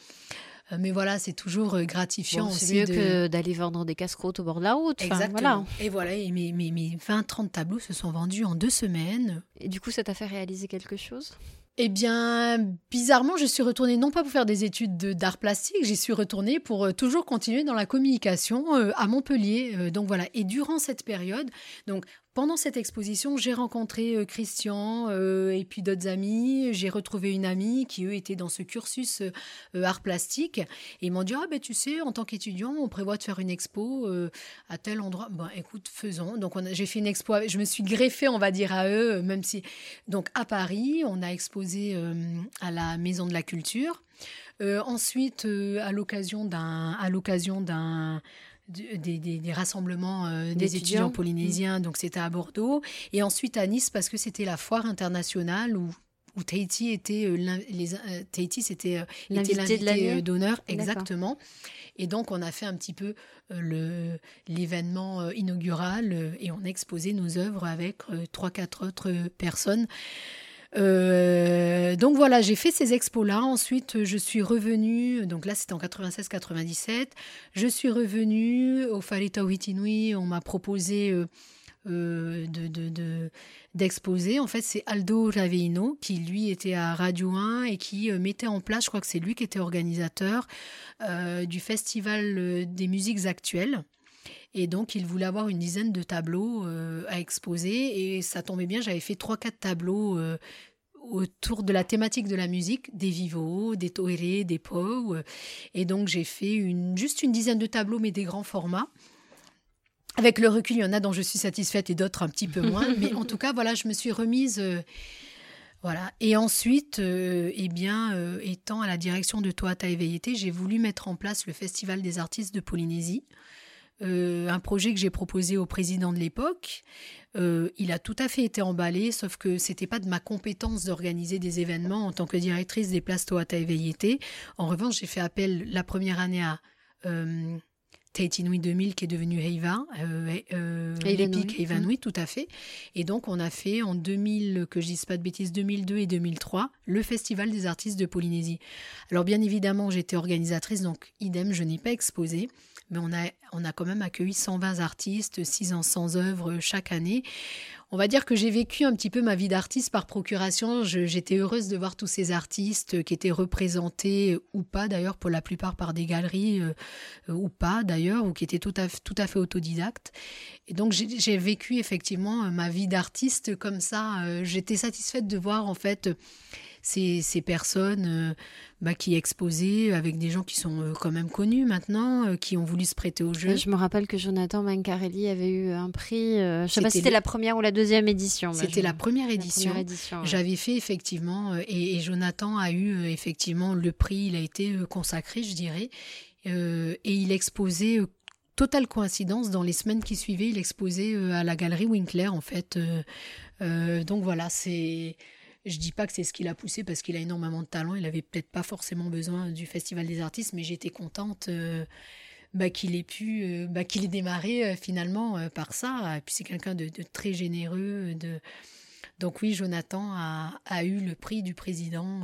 mais voilà, c'est toujours gratifiant C'est mieux que d'aller vendre des casse-croûtes au bord de la route. Exactement. Et voilà, et mes, mes, mes 20-30 tableaux se sont vendus en deux semaines. Et du coup, ça t'a fait réaliser quelque chose? Eh bien, bizarrement, je suis retournée non pas pour faire des études d'art plastique, j'y suis retournée pour euh, toujours continuer dans la communication euh, à Montpellier. Euh, donc voilà. Et durant cette période, donc pendant cette exposition, j'ai rencontré euh, Christian euh, et puis d'autres amis. J'ai retrouvé une amie qui, eux, étaient dans ce cursus euh, art plastique. Et ils m'ont dit Ah, ben tu sais, en tant qu'étudiant, on prévoit de faire une expo à tel endroit. Ben écoute, faisons. Donc, j'ai fait une expo. Je me suis greffée, on va dire, à eux, même si. Donc, à Paris, on a exposé à la Maison de la Culture. ensuite, à à l'occasion d'un, des, rassemblements euh, des étudiants polynésiens, donc c'était à Bordeaux, et ensuite à Nice parce que c'était la foire internationale où, où Tahiti était euh, les, euh, Tahiti c'était l'invité d'honneur. Exactement. Et donc on a fait un petit peu le l'événement inaugural et on a exposé nos œuvres avec trois quatre autres personnes. Euh, donc voilà, j'ai fait ces expos-là. Ensuite, je suis revenue, donc là c'était en 96-97, je suis revenue au Farita Witinui, on m'a proposé euh, euh, de, d'exposer. En fait, c'est Aldo Raveino qui lui était à Radio 1 et qui mettait en place, je crois que c'est lui qui était organisateur du festival des musiques actuelles. Et donc, il voulait avoir une dizaine de tableaux à exposer. Et ça tombait bien, j'avais fait trois, quatre tableaux autour de la thématique de la musique, des vivos, des toérés, des pots. Et donc j'ai fait une, juste une dizaine de tableaux, mais des grands formats. Avec le recul, il y en a dont je suis satisfaite et d'autres un petit peu moins. mais en tout cas, voilà, je me suis remise. Euh, voilà. Et ensuite, euh, eh bien, euh, étant à la direction de Toata Éveillité, j'ai voulu mettre en place le Festival des artistes de Polynésie. Un projet que j'ai proposé au président de l'époque, euh, il a tout à fait été emballé, sauf que c'était pas de ma compétence d'organiser des événements en tant que directrice des places Toata et En revanche, j'ai fait appel la première année à euh, Inouï 2000 qui est devenu Heiva, euh, euh, l'épique Heivanui, tout à fait. Et donc on a fait en 2000, que je dise pas de bêtises, 2002 et 2003, le Festival des artistes de Polynésie. Alors bien évidemment, j'étais organisatrice, donc idem, je n'ai pas exposé mais on a, on a quand même accueilli 120 artistes, 600 œuvres chaque année. On va dire que j'ai vécu un petit peu ma vie d'artiste par procuration. J'étais heureuse de voir tous ces artistes qui étaient représentés ou pas d'ailleurs, pour la plupart par des galeries euh, ou pas d'ailleurs, ou qui étaient tout à, tout à fait autodidactes. Et donc j'ai vécu effectivement ma vie d'artiste comme ça. Euh, j'étais satisfaite de voir en fait ces, ces personnes euh, bah, qui exposaient avec des gens qui sont euh, quand même connus maintenant, euh, qui ont voulu se prêter au jeu. Je me rappelle que Jonathan Mancarelli avait eu un prix, je ne sais pas si c'était la première ou la deuxième édition. C'était la première édition. J'avais fait effectivement, et, Jonathan a eu effectivement le prix, il a été consacré, je dirais, et il exposait totale coïncidence, dans les semaines qui suivaient, il exposait à la galerie Winkler, en fait. donc voilà, c'est je dis pas que c'est ce qui l'a poussé parce qu'il a énormément de talent. Il avait peut-être pas forcément besoin du Festival des artistes, mais j'étais contente euh, bah, qu'il ait pu, euh, bah, qu'il ait démarré euh, finalement par ça. Et puis c'est quelqu'un de, très généreux. De... Donc oui, Jonathan a, eu le prix du président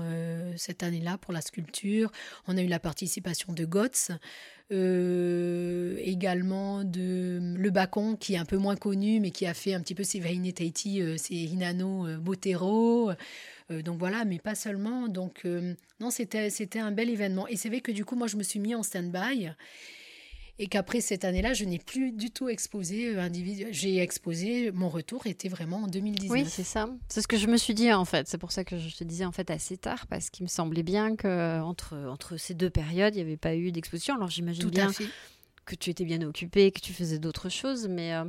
cette année-là pour la sculpture. On a eu la participation de Gotts. Euh, également de Le Bacon, qui est un peu moins connu, mais qui a fait un petit peu ses Vaine Tahiti, euh, ses Hinano euh, Botero. donc voilà, mais pas seulement. Donc non, c'était un bel événement. Et c'est vrai que du coup, moi, je me suis mis en stand-by et qu'après cette année-là, je n'ai plus du tout exposé euh, individuel. J'ai exposé, mon retour était vraiment en 2019. Oui, c'est ça. C'est ce que je me suis dit en fait. C'est pour ça que je te disais en fait assez tard, parce qu'il me semblait bien que entre, entre ces deux périodes, il n'y avait pas eu d'exposition. Alors j'imagine bien que tu étais bien occupée, que tu faisais d'autres choses, mais euh,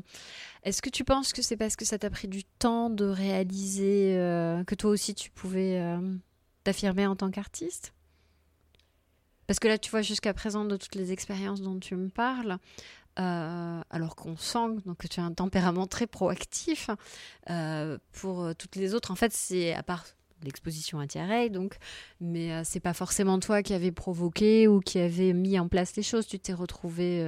est-ce que tu penses que c'est parce que ça t'a pris du temps de réaliser euh, que toi aussi tu pouvais t'affirmer en tant qu'artiste? Parce que là, tu vois, jusqu'à présent, de toutes les expériences dont tu me parles, euh, alors qu'on sent donc, que tu as un tempérament très proactif, euh, pour euh, toutes les autres, en fait, c'est à part l'exposition à Thierry, donc, mais c'est pas forcément toi qui avais provoqué ou qui avait mis en place les choses. Tu t'es retrouvée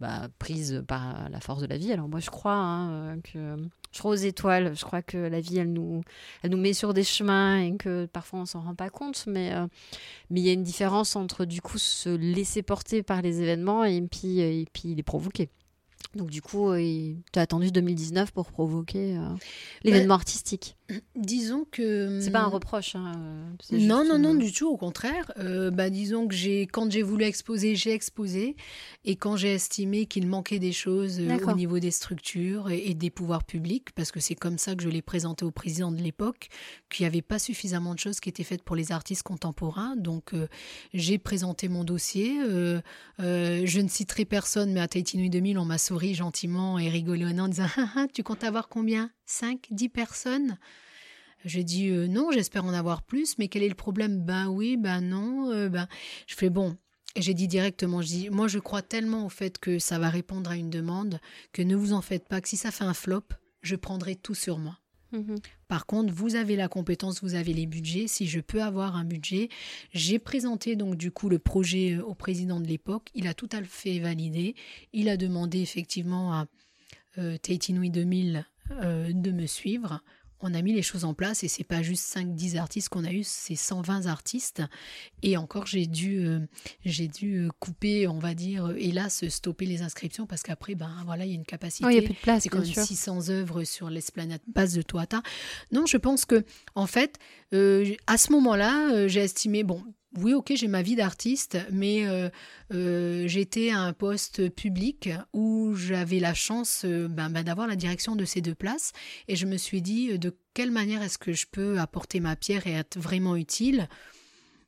bah, prise par la force de la vie. Alors moi, je crois hein, que je crois aux étoiles. Je crois que la vie, elle nous, elle nous met sur des chemins et que parfois on s'en rend pas compte. Mais euh, mais il y a une différence entre du coup se laisser porter par les événements et puis et puis les provoquer. Donc du coup, euh, tu as attendu 2019 pour provoquer euh, l'événement artistique. Disons que c'est pas un hum, reproche. Hein, euh, non, non, non, du tout. Au contraire, bah, disons que j'ai, quand j'ai voulu exposer, j'ai exposé, et quand j'ai estimé qu'il manquait des choses au niveau des structures et, des pouvoirs publics, parce que c'est comme ça que je l'ai présenté au président de l'époque, qu'il n'y avait pas suffisamment de choses qui étaient faites pour les artistes contemporains. Donc j'ai présenté mon dossier. je ne citerai personne, mais à Tahiti Nuit 2000, on m'a souri gentiment et rigolonnant en disant ah, ah, Tu comptes avoir combien? 5, 10 personnes? J'ai dit euh, Non, j'espère en avoir plus, mais quel est le problème? Ben oui, ben non. Euh, ben... Je fais Bon, j'ai dit directement, je dis, moi je crois tellement au fait que ça va répondre à une demande que ne vous en faites pas, que si ça fait un flop, je prendrai tout sur moi. Mhm. Par contre, vous avez la compétence, vous avez les budgets. Si je peux avoir un budget, j'ai présenté donc du coup le projet euh, au président de l'époque. Il a tout à fait validé. Il a demandé effectivement à euh, 2000 euh, de me suivre on a mis les choses en place et c'est pas juste 5-10 artistes qu'on a eu, c'est 120 artistes. Et encore, j'ai dû, euh, j'ai dû euh, couper, on va dire, euh, hélas, stopper les inscriptions parce qu'après, ben voilà, il y a une capacité. il y a plus de place. C'est comme 600 œuvres sur l'esplanade base de Toata. Non, je pense que, en fait, à ce moment-là, j'ai estimé, bon, oui, ok, j'ai ma vie d'artiste, mais euh, euh, j'étais à un poste public où j'avais la chance euh, ben, ben, d'avoir la direction de ces deux places. Et je me suis dit, de quelle manière est-ce que je peux apporter ma pierre et être vraiment utile?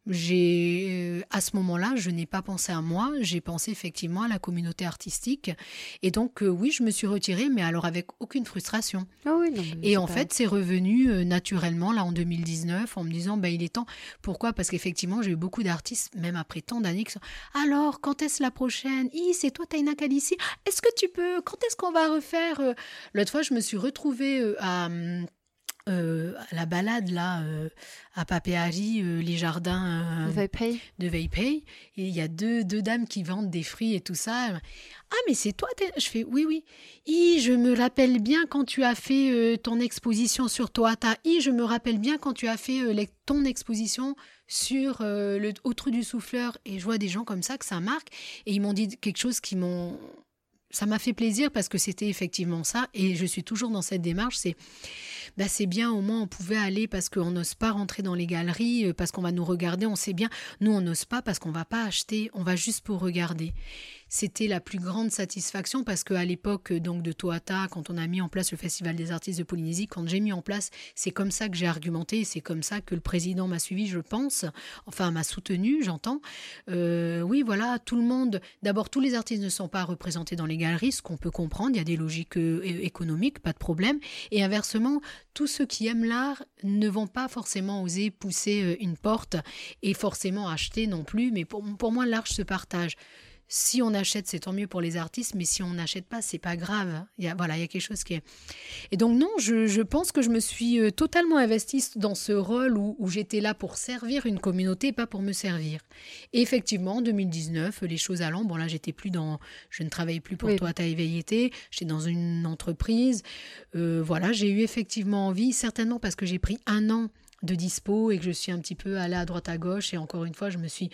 J'ai euh, à ce moment-là, je n'ai pas pensé à moi, j'ai pensé effectivement à la communauté artistique. Et donc euh, oui, je me suis retirée, mais alors avec aucune frustration. Ah oui, et en fait, c'est revenu euh, naturellement là en 2019 en me disant bah il est temps. Pourquoi? Parce qu'effectivement, j'ai eu beaucoup d'artistes, même après tant d'années, qui sont alors quand est-ce la prochaine? C'est toi Taina Kalissi. Est-ce que tu peux Quand est-ce qu'on va refaire L'autre fois, je me suis retrouvée à euh, la balade là euh, à Papéari, euh, les jardins de Veipei. Et il y a deux, deux dames qui vendent des fruits et tout ça. Ah mais c'est toi Je fais oui oui. Et je me rappelle bien quand tu as fait ton exposition sur Toata. Et je me rappelle bien quand tu as fait ton exposition sur le au du souffleur. Et je vois des gens comme ça que ça marque. Et ils m'ont dit quelque chose qui m'ont ça m'a fait plaisir parce que c'était effectivement ça. Et je suis toujours dans cette démarche. C'est bah bien, au moins on pouvait aller parce qu'on n'ose pas rentrer dans les galeries, euh, parce qu'on va nous regarder, on sait bien. Nous, on n'ose pas parce qu'on va pas acheter, on va juste pour regarder c'était la plus grande satisfaction parce qu'à l'époque donc de Toata, quand on a mis en place le Festival des artistes de Polynésie, quand j'ai mis en place, c'est comme ça que j'ai argumenté, c'est comme ça que le président m'a suivi, je pense, enfin m'a soutenu, j'entends. Euh, oui, voilà, tout le monde, d'abord tous les artistes ne sont pas représentés dans les galeries, ce qu'on peut comprendre, il y a des logiques euh, économiques, pas de problème, et inversement, tous ceux qui aiment l'art ne vont pas forcément oser pousser euh, une porte et forcément acheter non plus, mais pour, pour moi l'art se partage si on achète, c'est tant mieux pour les artistes, mais si on n'achète pas, c'est pas grave. Il y a, voilà, il y a quelque chose qui est. Et donc, non, je, pense que je me suis euh, totalement investie dans ce rôle où, j'étais là pour servir une communauté, pas pour me servir. Et effectivement, en 2019, les choses allant, bon là, j'étais plus dans. Je ne travaillais plus pour toi, ta éveillité, j'étais dans une entreprise. Euh, voilà, j'ai eu effectivement envie, certainement parce que j'ai pris un an de dispo et que je suis un petit peu allée à droite à gauche et encore une fois je me suis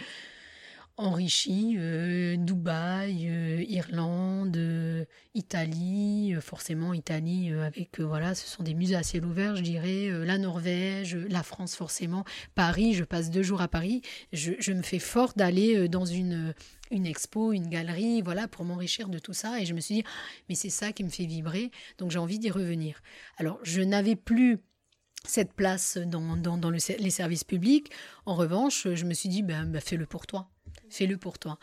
enrichi, euh, Dubaï, euh, Irlande, euh, Italie, forcément Italie avec, voilà, ce sont des musées à ciel ouvert, je dirais, la Norvège, la France forcément, Paris, je passe deux jours à Paris, je, me fais fort d'aller dans une, une expo, une galerie, voilà, pour m'enrichir de tout ça, et je me suis dit, ah, mais c'est ça qui me fait vibrer, donc j'ai envie d'y revenir. Alors, je n'avais plus cette place dans, dans, les services publics. En revanche, je me suis dit, ben, ben fais-le pour toi fais-le pour toi.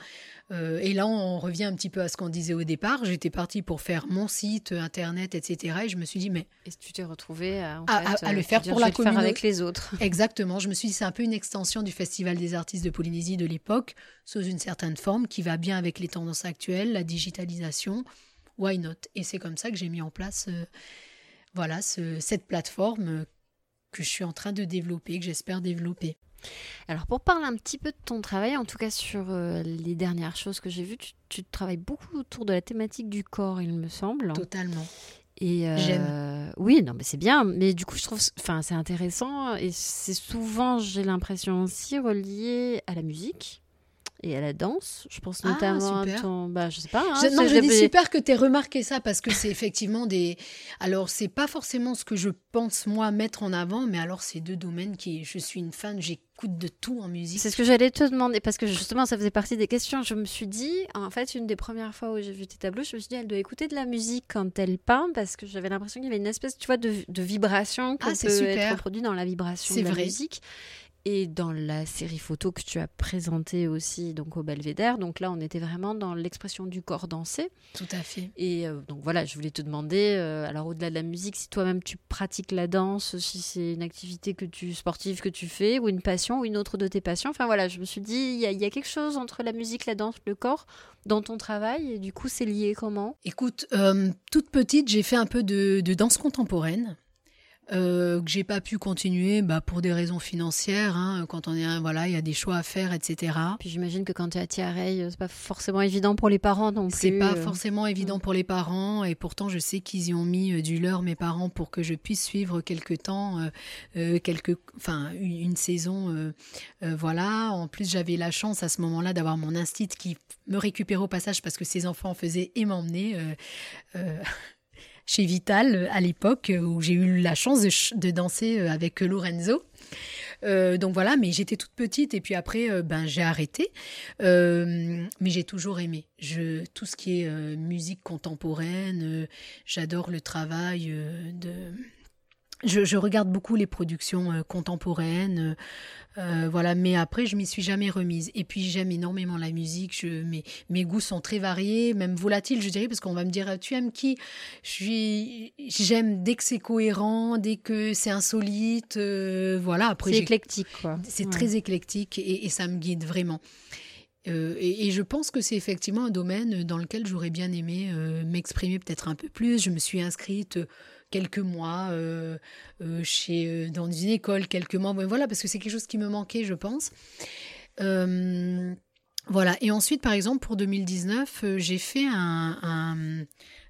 Euh, et là, on revient un petit peu à ce qu'on disait au départ. J'étais partie pour faire mon site internet, etc. Et je me suis dit, mais et tu t'es retrouvée à, à, le faire pour la communauté avec les autres. Exactement. Je me suis dit, c'est un peu une extension du Festival des artistes de Polynésie de l'époque, sous une certaine forme qui va bien avec les tendances actuelles, la digitalisation. Why not? Et c'est comme ça que j'ai mis en place, euh, voilà, cette plateforme que je suis en train de développer, que j'espère développer. Alors pour parler un petit peu de ton travail, en tout cas sur euh, les dernières choses que j'ai vues, tu, travailles beaucoup autour de la thématique du corps, il me semble. Totalement. Et J'aime. Oui, non, mais c'est bien. Mais du coup, je trouve, enfin, c'est intéressant et c'est souvent, j'ai l'impression aussi relié à la musique et à la danse. Je pense Ah, notamment super. à ton, bah, je sais pas. hein, Je- non, je dis super que tu aies remarqué ça parce que c'est effectivement des. Alors, c'est pas forcément ce que je pense moi mettre en avant, mais alors c'est deux domaines qui. Je suis une fan, j'écoute de tout en musique. C'est ce que j'allais te demander parce que justement ça faisait partie des questions. Je me suis dit, en fait, une des premières fois où j'ai vu tes tableaux, je me suis dit, elle doit écouter de la musique quand elle peint parce que j'avais l'impression qu'il y avait une espèce, tu vois, de, de vibration qui Ah, peut super. être reproduite dans la vibration de la vrai. musique. Et dans la série photo que tu as présentée aussi donc au Belvédère, donc là on était vraiment dans l'expression du corps dansé. Tout à fait. Et euh, donc voilà, je voulais te demander, euh, alors au-delà de la musique, si toi-même tu pratiques la danse, si c'est une activité que tu sportive que tu fais, ou une passion, ou une autre de tes passions. Enfin voilà, je me suis dit, il y, a- il y a quelque chose entre la musique, la danse, le corps dans ton travail, et du coup c'est lié comment? Écoute, euh, toute petite, j'ai fait un peu de, de danse contemporaine. Euh, que j'ai pas pu continuer bah, pour des raisons financières. hein, quand on est un- voilà, il y a des choix à faire, etc. Puis j'imagine que quand tu es à Tiareil, euh, c'est pas forcément évident pour les parents non plus. C'est pas euh. forcément évident pour les parents et pourtant je sais qu'ils y ont mis du leur mes parents pour que je puisse suivre quelques temps, euh, quelques, enfin une, saison, euh, voilà. En plus j'avais la chance à ce moment-là d'avoir mon instit qui me récupérait au passage parce que ses enfants en faisaient et m'emmenaient. Chez Vital euh, à l'époque euh, où j'ai eu la chance de, danser euh, avec Lorenzo. Donc voilà, mais j'étais toute petite et puis après, ben j'ai arrêté. Mais j'ai toujours aimé. Je, tout ce qui est musique contemporaine, j'adore le travail de. Je, je regarde beaucoup les productions euh, contemporaines, euh, euh, voilà. Mais après, je m'y suis jamais remise. Et puis j'aime énormément la musique. Je, mes, mes goûts sont très variés, même volatiles, je dirais, parce qu'on va me dire, tu aimes qui? Je suis, j'aime dès que c'est cohérent, dès que c'est insolite, euh, voilà. Après, C'est éclectique quoi. c'est Ouais. très éclectique et, et ça me guide vraiment. Euh, et, et je pense que c'est effectivement un domaine dans lequel j'aurais bien aimé euh, m'exprimer peut-être un peu plus. Je me suis inscrite quelques mois euh, euh, chez, euh, dans une école, quelques mois. Voilà, parce que c'est quelque chose qui me manquait, je pense. Voilà. Et ensuite, par exemple, pour 2019, euh, j'ai fait un,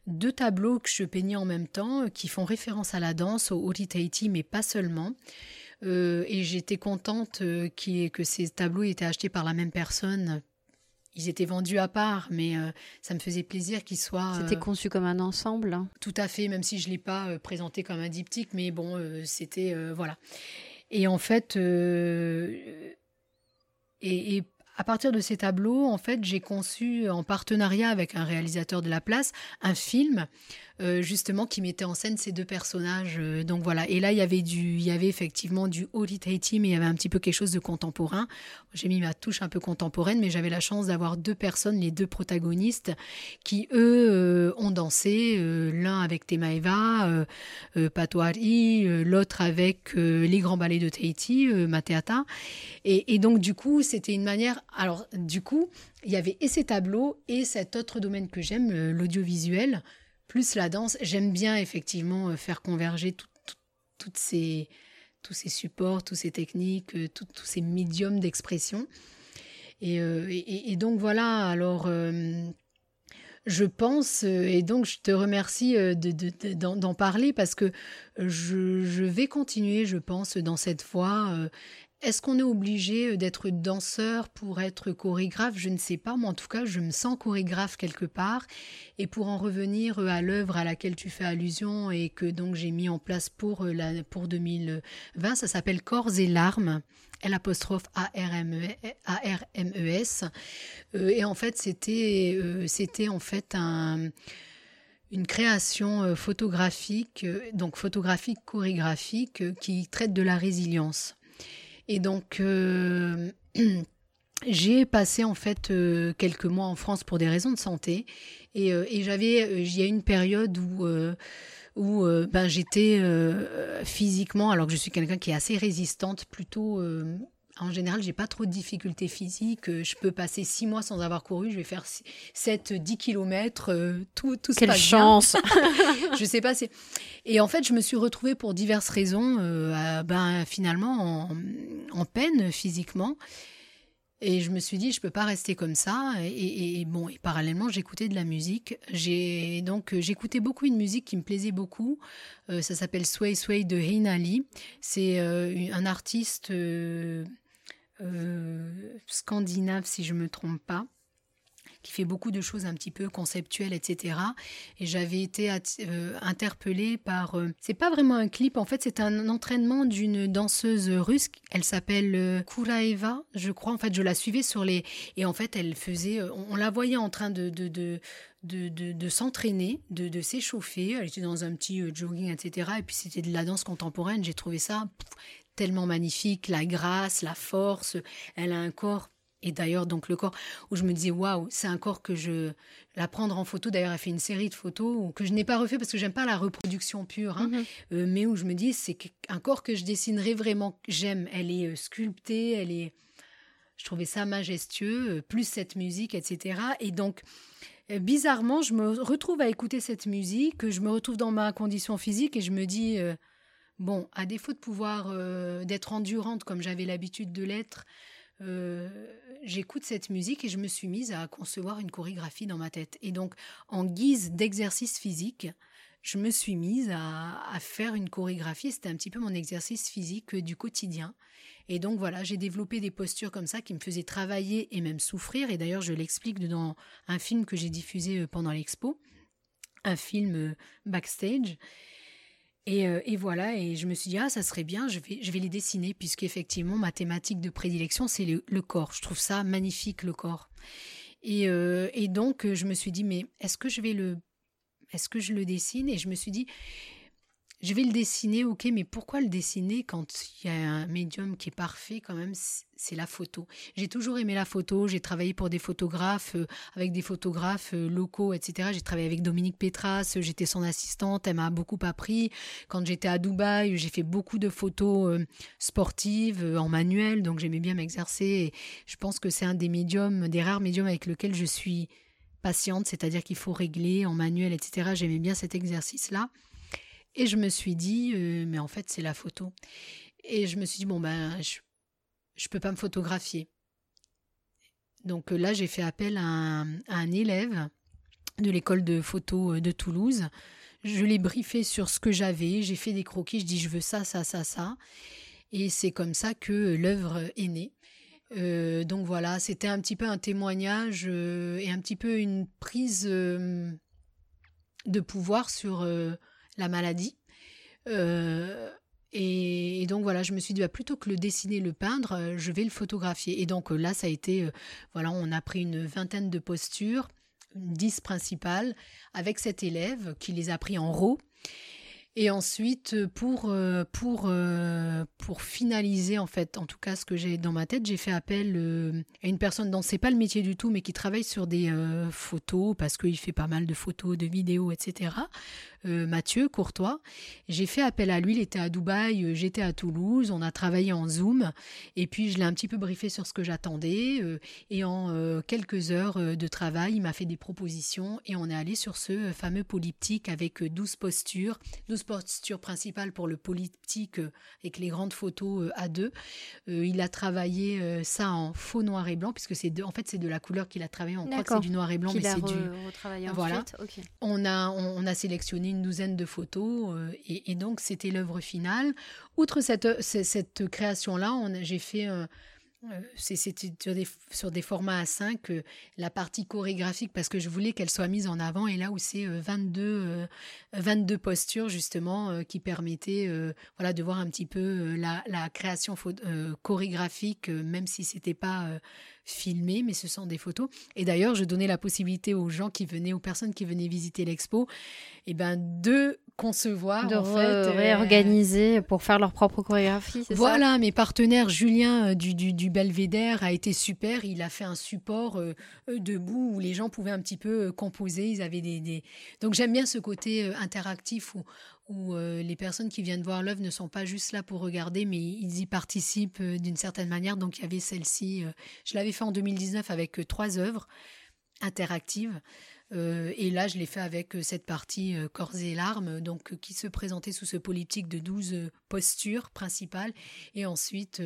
deux tableaux que je peignais en même temps, qui font référence à la danse, au Ori Tahiti, mais pas seulement. Et j'étais contente que ces tableaux aient été achetés par la même personne. Ils étaient vendus à part, mais euh, ça me faisait plaisir qu'ils soient euh, C'était conçu comme un ensemble. hein. tout à fait, même si je ne l'ai pas euh, présenté comme un diptyque, mais bon, euh, c'était. euh, voilà. Et en fait, euh, et, et à partir de ces tableaux, en fait, j'ai conçu en partenariat avec un réalisateur de la place un film. Euh, justement qui mettait en scène ces deux personnages euh, donc voilà. Et là il y avait du il y avait effectivement du Holy Tahiti mais il y avait un petit peu quelque chose de contemporain. J'ai mis ma touche un peu contemporaine mais j'avais la chance d'avoir deux personnes les deux protagonistes qui eux euh, ont dansé l'un avec Temaeva Patoari l'autre avec les grands ballets de Tahiti Mateata et, donc du coup c'était une manière alors du coup il y avait et ces tableaux et cet autre domaine que j'aime l'audiovisuel plus la danse j'aime bien effectivement euh, faire converger tout- tout- toutes ces tous ces supports tous ces techniques euh, tous ces médiums d'expression et, euh, donc voilà alors je pense, et donc je te remercie de- de- de- d'en parler parce que je, vais continuer, je pense, dans cette voie. Est-ce qu'on est obligé euh, d'être danseur pour être chorégraphe? Je ne sais pas, mais en tout cas, je me sens chorégraphe quelque part. Et pour en revenir euh, à l'œuvre à laquelle tu fais allusion et que donc j'ai mis en place pour, euh, la, pour 2020, ça s'appelle Corps et larmes. L apostrophe A-R-M-E-S. Euh, et en fait, c'était c'était en fait un, une création photographique, donc photographique chorégraphique, qui traite de la résilience. Et donc, euh, j'ai passé en fait euh, quelques mois en France pour des raisons de santé. Et, euh, j'avais, il y a une période où où ben, j'étais physiquement, alors que je suis quelqu'un qui est assez résistante, plutôt. En général, j'ai pas trop de difficultés physiques. Euh, Je peux passer six mois sans avoir couru. Je vais faire 7-10 kilomètres. euh, tout, tout se Quelle passe chance bien. Je sais pas. Et en fait, je me suis retrouvée pour diverses raisons, euh, à- ben, finalement, en, en peine physiquement. Et je me suis dit, je peux pas rester comme ça. Et, bon, et parallèlement, j'écoutais de la musique. J'ai donc j'écoutais beaucoup une musique qui me plaisait beaucoup. ça s'appelle Sway Sway de Hinali. C'est un artiste scandinave, si je me trompe pas qui fait beaucoup de choses un petit peu conceptuelles, etc. Et j'avais été euh, interpellée par... Euh, c'est pas vraiment un clip, en fait c'est un entraînement d'une danseuse russe, elle s'appelle euh, Kuraeva, je crois, en fait je la suivais sur les... Et en fait elle faisait... On, la voyait en train de... de, de s'entraîner, de s'échauffer. Elle était dans un petit jogging, etc. Et puis c'était de la danse contemporaine. J'ai trouvé ça tellement magnifique, la grâce, la force. Elle a un corps et d'ailleurs, donc le corps où je me disais, waouh, c'est un corps que je. La prendre en photo, d'ailleurs, elle fait une série de photos que je n'ai pas refait parce que j'aime pas la reproduction pure, hein, mhm. euh, mais où je me dis, c'est un corps que je dessinerai vraiment, j'aime. Elle est euh, sculptée, elle est. Je trouvais ça majestueux, euh, plus cette musique, etc. Et donc, bizarrement, je me retrouve à écouter cette musique, je me retrouve dans ma condition physique et je me dis, bon, à défaut de pouvoir, d'être endurante comme j'avais l'habitude de l'être, euh, j'écoute cette musique et je me suis mise à concevoir une chorégraphie dans ma tête. Et donc, en guise d'exercice physique, je me suis mise à, faire une chorégraphie. C'était un petit peu mon exercice physique du quotidien. Et donc voilà, j'ai développé des postures comme ça qui me faisaient travailler et même souffrir. Et d'ailleurs, je l'explique dans un film que j'ai diffusé euh, pendant l'expo, un film euh, backstage. Euh, et, voilà, et je me suis dit, ah, ça serait bien, je vais, je vais les dessiner, puisqu'effectivement, ma thématique de prédilection, c'est le, corps. Je trouve ça magnifique, le corps. Et, euh, et donc, je me suis dit, mais est-ce que je vais le. Est-ce que je le dessine? Et je me suis dit, je vais le dessiner, ok, mais pourquoi le dessiner quand il y a un médium qui est parfait quand même C'est la photo. J'ai toujours aimé la photo, j'ai travaillé pour des photographes, euh, avec des photographes euh, locaux, etc. J'ai travaillé avec Dominique Petras, j'étais son assistante, elle m'a beaucoup appris. Quand j'étais à Dubaï, j'ai fait beaucoup de photos euh, sportives en manuel, donc j'aimais bien m'exercer. je pense que c'est un des médiums, des rares médiums avec lesquels je suis patiente, c'est-à-dire qu'il faut régler en manuel, etc. J'aimais bien cet exercice-là. Et je me suis dit, euh, mais en fait, c'est la photo. Et je me suis dit, bon, ben, je ne peux pas me photographier. Donc euh, là, j'ai fait appel à un, élève de l'école de photo euh, de Toulouse. Je l'ai briefé sur ce que j'avais. J'ai fait des croquis. Je dis, je veux ça, ça, ça, ça. Et c'est comme ça que l'œuvre est née. donc voilà, c'était un petit peu un témoignage et un petit peu une prise de pouvoir sur la maladie. Euh, et, donc voilà, je me suis dit, bah, plutôt que le dessiner, le peindre, euh, je vais le photographier. Et donc euh, là, ça a été, voilà, on a pris une vingtaine de postures, dix principales, avec cet élève qui les a pris en RAW. Et ensuite, euh, pour, euh, pour, euh, pour finaliser, en fait, en tout cas, ce que j'ai dans ma tête, j'ai fait appel à une personne dont c'est pas le métier du tout, mais qui travaille sur des photos, parce qu'il fait pas mal de photos, de vidéos, etc. Mathieu Courtois. J'ai fait appel à lui, il était à Dubaï, j'étais à Toulouse, on a travaillé en Zoom, et puis je l'ai un petit peu briefé sur ce que j'attendais, et en quelques heures de travail, il m'a fait des propositions, et on est allé sur ce fameux polyptyque avec 12 postures, 12 posture principale pour le politique euh, avec les grandes photos euh, à deux. Euh, il a travaillé ça en faux noir et blanc, puisque c'est en fait c'est de la couleur qu'il a travaillé. On croit que c'est du noir et blanc, mais c'est du. Voilà. On a on, a sélectionné une douzaine de photos et, donc c'était l'œuvre finale. Outre cette cette création là, j'ai fait c'était sur des, sur des formats A5, euh, la partie chorégraphique, parce que je voulais qu'elle soit mise en avant, et là où c'est 22, 22 postures, justement, euh, qui permettaient voilà, de voir un petit peu la, la, création chorégraphique, même si c'était pas filmé, mais ce sont des photos. Et d'ailleurs, je donnais la possibilité aux gens qui venaient, aux personnes qui venaient visiter l'expo, et eh ben, de concevoir, de en fait, euh, réorganiser pour faire leur propre chorégraphie. Voilà, mes partenaires, Julien euh, du, du, du, Belvédère a été super. Il a fait un support euh, debout où les gens pouvaient un petit peu composer. Ils avaient des, des... donc j'aime bien ce côté interactif où, où les personnes qui viennent voir l'œuvre ne sont pas juste là pour regarder, mais ils y participent d'une certaine manière. Donc il y avait celle-ci. je l'avais fait en 2019 avec trois œuvres interactives. Euh, et là, je l'ai fait avec euh, cette partie euh, corps et larmes, donc qui se présentait sous ce politique de 12 postures principales. Et ensuite,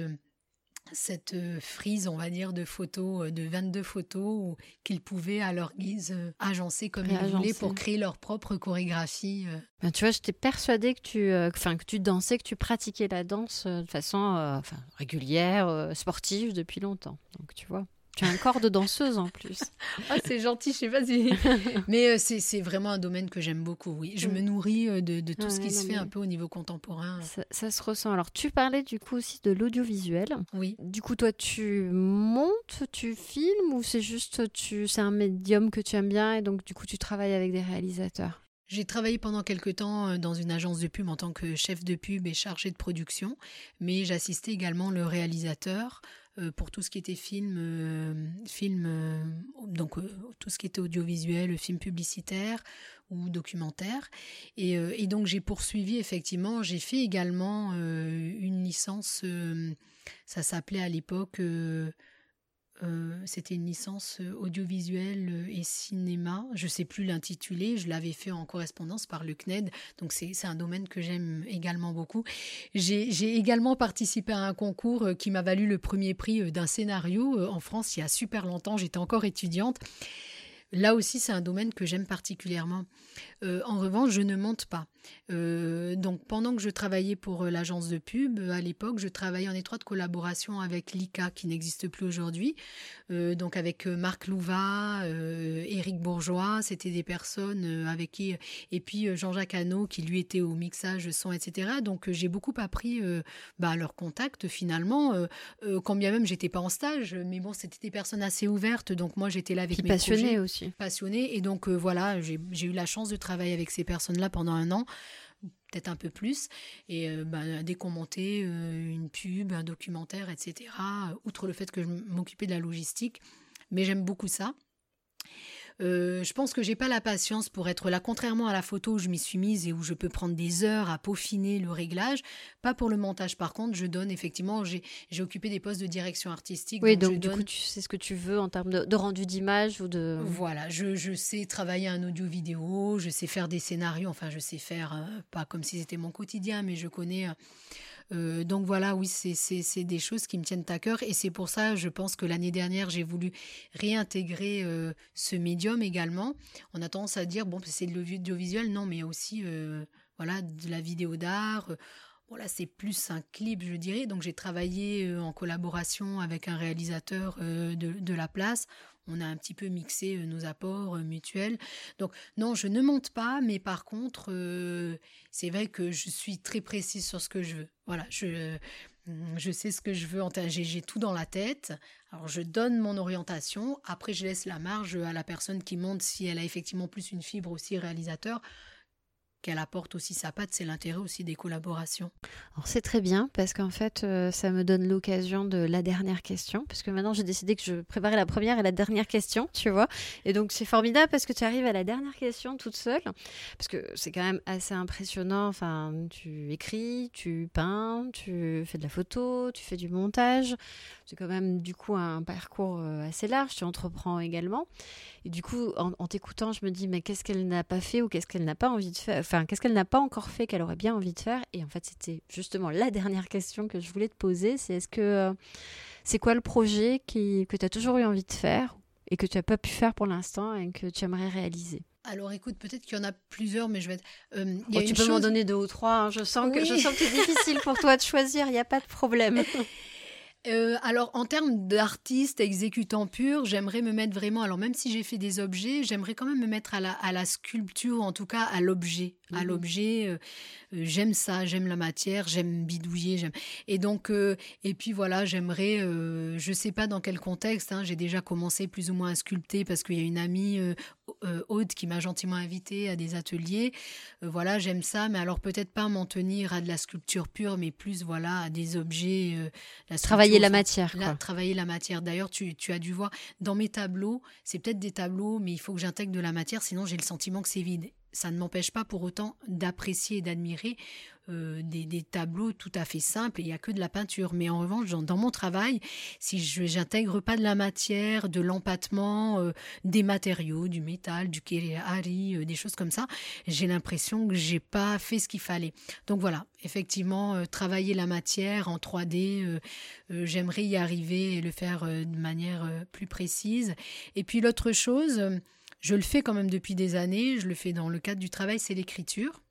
cette frise, on va dire, de photos, de 22 photos qu'ils pouvaient à leur guise agencer comme ils voulaient pour créer leur propre chorégraphie. Ben, tu vois, j'étais persuadée que tu, enfin, que tu dansais, que tu pratiquais la danse de façon régulière, sportive depuis longtemps. Donc, tu vois. Tu as un corps de danseuse en plus. ah, c'est gentil, je sais pas si. mais euh, c'est vraiment un domaine que j'aime beaucoup, oui. Je mm. me nourris euh, de, de tout ce qui se fait un peu au niveau contemporain. Ça, se ressent. Alors, tu parlais du coup aussi de l'audiovisuel. Oui. Du coup, toi, tu montes, tu filmes ou c'est juste, tu, c'est un médium que tu aimes bien et donc du coup, tu travailles avec des réalisateurs? J'ai travaillé pendant quelques temps euh, dans une agence de pub en tant que chef de pub et chargé de production, mais j'assistais également le réalisateur euh, pour tout ce qui était film, euh, film donc tout ce qui était audiovisuel, film publicitaire ou documentaire. Et, et donc j'ai poursuivi effectivement, j'ai fait également une licence, ça s'appelait à l'époque euh, c'était une licence euh, audiovisuelle euh, et cinéma. Je ne sais plus l'intituler. Je l'avais fait en correspondance par le CNED. Donc c'est un domaine que j'aime également beaucoup. J'ai également participé à un concours qui m'a valu le premier prix d'un scénario en France il y a super longtemps. J'étais encore étudiante. Là aussi, c'est un domaine que j'aime particulièrement. Euh, en revanche, je ne monte pas. Euh, donc, pendant que je travaillais pour euh, l'agence de pub, à l'époque, je travaillais en étroite collaboration avec l'ICA, qui n'existe plus aujourd'hui. donc, avec Marc Louva, Éric Bourgeois, c'était des personnes avec qui. Et puis, Jean-Jacques Hano, qui lui était au mixage son, etc. Donc, j'ai beaucoup appris bah, leur contact, finalement. quand bien même, j'étais pas en stage, mais bon, c'était des personnes assez ouvertes. Donc, moi, j'étais là avec puis mes passionnées aussi. Passionnées. Et donc, voilà, j'ai eu la chance de travailler avec ces personnes-là pendant un an peut-être un peu plus. Et euh, bah, dès qu'on euh, une pub, un documentaire, etc., outre le fait que je m'occupais de la logistique, mais j'aime beaucoup ça. Euh, je pense que j'ai pas la patience pour être là, contrairement à la photo où je m'y suis mise et où je peux prendre des heures à peaufiner le réglage. Pas pour le montage, par contre, je donne effectivement, j'ai occupé des postes de direction artistique. Oui, donc, du coup, tu sais ce que tu veux en termes de, rendu d'image ou de. Voilà, je, je, sais travailler un audio-vidéo, je sais faire des scénarios, enfin, je sais faire, euh, pas comme si c'était mon quotidien, mais je connais. Euh, euh, donc voilà, oui, c'est des choses qui me tiennent à cœur et c'est pour ça, je pense que l'année dernière, j'ai voulu réintégrer euh, ce médium également. On a tendance à dire, bon, c'est de l'audiovisuel, non, mais aussi euh, voilà, de la vidéo d'art. Voilà, c'est plus un clip, je dirais. Donc j'ai travaillé en collaboration avec un réalisateur de, de la place on a un petit peu mixé euh, nos apports euh, mutuels. Donc non, je ne monte pas, mais par contre, euh, c'est vrai que je suis très précise sur ce que je veux. Voilà, je, je sais ce que je veux, j'ai tout dans la tête. Alors je donne mon orientation, après je laisse la marge à la personne qui monte si elle a effectivement plus une fibre aussi réalisateur qu'elle apporte aussi sa patte, c'est l'intérêt aussi des collaborations. Alors c'est très bien parce qu'en fait euh, ça me donne l'occasion de la dernière question parce que maintenant j'ai décidé que je préparais la première et la dernière question, tu vois. Et donc c'est formidable parce que tu arrives à la dernière question toute seule parce que c'est quand même assez impressionnant. Enfin, tu écris, tu peins, tu fais de la photo, tu fais du montage. C'est quand même du coup un parcours euh, assez large. Tu entreprends également. Et du coup, en, t'écoutant, je me dis, mais qu'est-ce qu'elle n'a pas fait ou qu'est-ce qu'elle n'a pas envie de faire Enfin, qu'est-ce qu'elle n'a pas encore fait qu'elle aurait bien envie de faire Et en fait, c'était justement la dernière question que je voulais te poser. C'est est-ce que euh, c'est quoi le projet qui, que tu as toujours eu envie de faire et que tu n'as pas pu faire pour l'instant et que tu aimerais réaliser? Alors écoute, peut-être qu'il y en a plusieurs, mais je vais. Être, euh, oh, tu peux m'en donner deux ou trois. Hein. Je sens que je sens que c'est difficile pour toi de choisir. Il n'y a pas de problème. Euh, alors, en termes d'artiste exécutant pur, j'aimerais me mettre vraiment. Alors, même si j'ai fait des objets, j'aimerais quand même me mettre à la, à la sculpture, en tout cas à l'objet. À l'objet, euh, j'aime ça, j'aime la matière, j'aime bidouiller, j'aime. Et donc, et puis voilà, j'aimerais, je sais pas dans quel contexte, hein, j'ai déjà commencé plus ou moins à sculpter parce qu'il y a une amie Aude qui m'a gentiment invité à des ateliers. voilà, j'aime ça, mais alors peut-être pas m'en tenir à de la sculpture pure, mais plus voilà à des objets. la Travailler la matière. travailler la matière. D'ailleurs, tu, as dû voir dans mes tableaux, c'est peut-être des tableaux, mais il faut que j'intègre de la matière, sinon j'ai le sentiment que c'est vide. Ça ne m'empêche pas pour autant d'apprécier et d'admirer euh, des, tableaux tout à fait simples il n'y a que de la peinture. Mais en revanche, dans, mon travail, si je n'intègre pas de la matière, de l'empattement, euh, des matériaux, du métal, du kéréari, euh, des choses comme ça, j'ai l'impression que j'ai pas fait ce qu'il fallait. Donc voilà, effectivement, travailler la matière en 3D, j'aimerais y arriver et le faire de manière plus précise. Et puis l'autre chose, je le fais quand même depuis des années, je le fais dans le cadre du travail, c'est l'écriture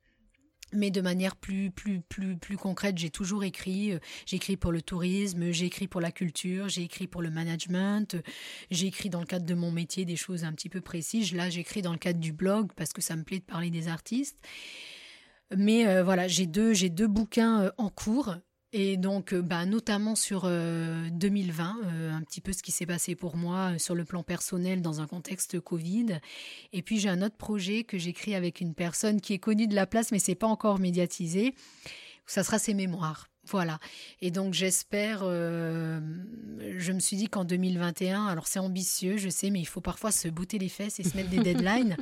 mais de manière plus plus plus plus concrète, j'ai toujours écrit. Euh, j'ai écrit pour le tourisme, j'ai écrit pour la culture, j'ai écrit pour le management, j'ai écrit dans le cadre de mon métier des choses un petit peu précises. Là, j'écris dans le cadre du blog parce que ça me plaît de parler des artistes. Mais euh, voilà, j'ai deux j'ai deux bouquins euh, en cours et donc, euh, bah, notamment sur 2020, euh, euh, un petit peu ce qui s'est passé pour moi sur le plan personnel dans un contexte Covid. Et puis j'ai un autre projet que j'écris avec une personne qui est connue de la place, mais c'est pas encore médiatisé. Ça sera ses mémoires. Voilà. Et donc j'espère, je me suis dit qu'en 2021, alors c'est ambitieux, je sais, mais il faut parfois se botter les fesses et se mettre des deadlines.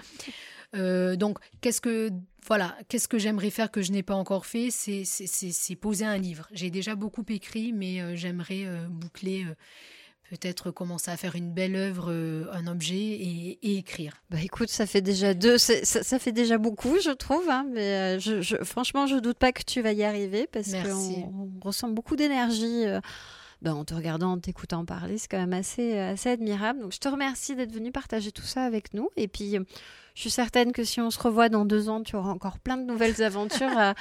Euh, donc, qu'est-ce que voilà, qu'est-ce que j'aimerais faire que je n'ai pas encore fait, c'est poser un livre. J'ai déjà beaucoup écrit, mais euh, j'aimerais euh, boucler peut-être commencer à faire une belle œuvre, un objet et, écrire. Bah écoute, ça fait déjà deux, ça, fait déjà beaucoup, je trouve. Hein, mais je, franchement, je doute pas que tu vas y arriver parce qu'on on ressent beaucoup d'énergie. Ben, en te regardant, en t'écoutant parler, c'est quand même assez, assez admirable. Donc je te remercie d'être venu partager tout ça avec nous. Et puis je suis certaine que si on se revoit dans deux ans, tu auras encore plein de nouvelles aventures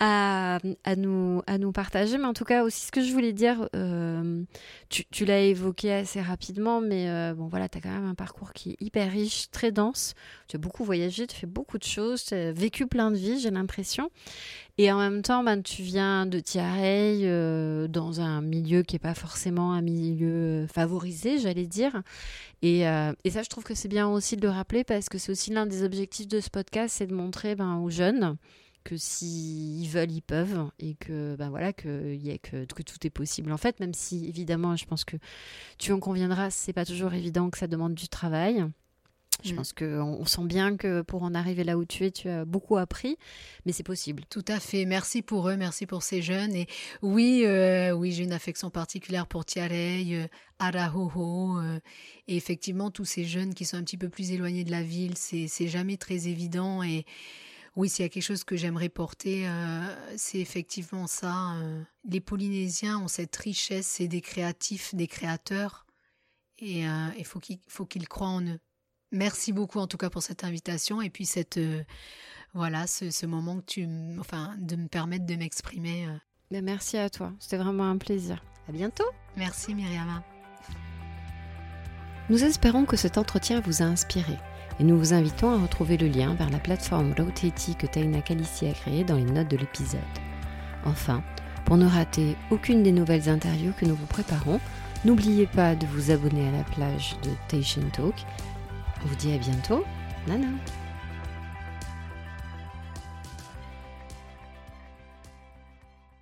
à, nous, à nous partager. Mais en tout cas, aussi, ce que je voulais dire, euh, tu, l'as évoqué assez rapidement, mais euh, bon, voilà, tu as quand même un parcours qui est hyper riche, très dense. Tu as beaucoup voyagé, tu fais beaucoup de choses, tu as vécu plein de vies, j'ai l'impression. Et en même temps, ben, tu viens de Tiareil, euh, dans un milieu qui n'est pas forcément un milieu favorisé, j'allais dire. Et, euh, et, ça, je trouve que c'est bien aussi de le rappeler parce que c'est aussi l'un des objectifs de ce podcast, c'est de montrer ben, aux jeunes que s'ils veulent, ils peuvent et que ben voilà que, que tout est possible. En fait, même si évidemment, je pense que tu en conviendras, c'est pas toujours évident que ça demande du travail. Je mm. pense qu'on sent bien que pour en arriver là où tu es, tu as beaucoup appris, mais c'est possible. Tout à fait. Merci pour eux, merci pour ces jeunes. Et oui, euh, oui, j'ai une affection particulière pour Tiarey, euh, Arahoho, euh, et effectivement tous ces jeunes qui sont un petit peu plus éloignés de la ville, c'est jamais très évident. Et oui, s'il y a quelque chose que j'aimerais porter, c'est effectivement ça. les Polynésiens ont cette richesse, c'est des créatifs, des créateurs, et il faut qu'ils croient en eux. Merci beaucoup en tout cas pour cette invitation et puis cette euh, voilà ce, moment que tu enfin de me permettre de m'exprimer. Euh. Merci à toi, c'était vraiment un plaisir. À bientôt. Merci Myriam. Nous espérons que cet entretien vous a inspiré et nous vous invitons à retrouver le lien vers la plateforme Roteti que Taina Kalissi a créée dans les notes de l'épisode. Enfin, pour ne rater aucune des nouvelles interviews que nous vous préparons, n'oubliez pas de vous abonner à la plage de Tation Talk on vous dit à bientôt. Nana.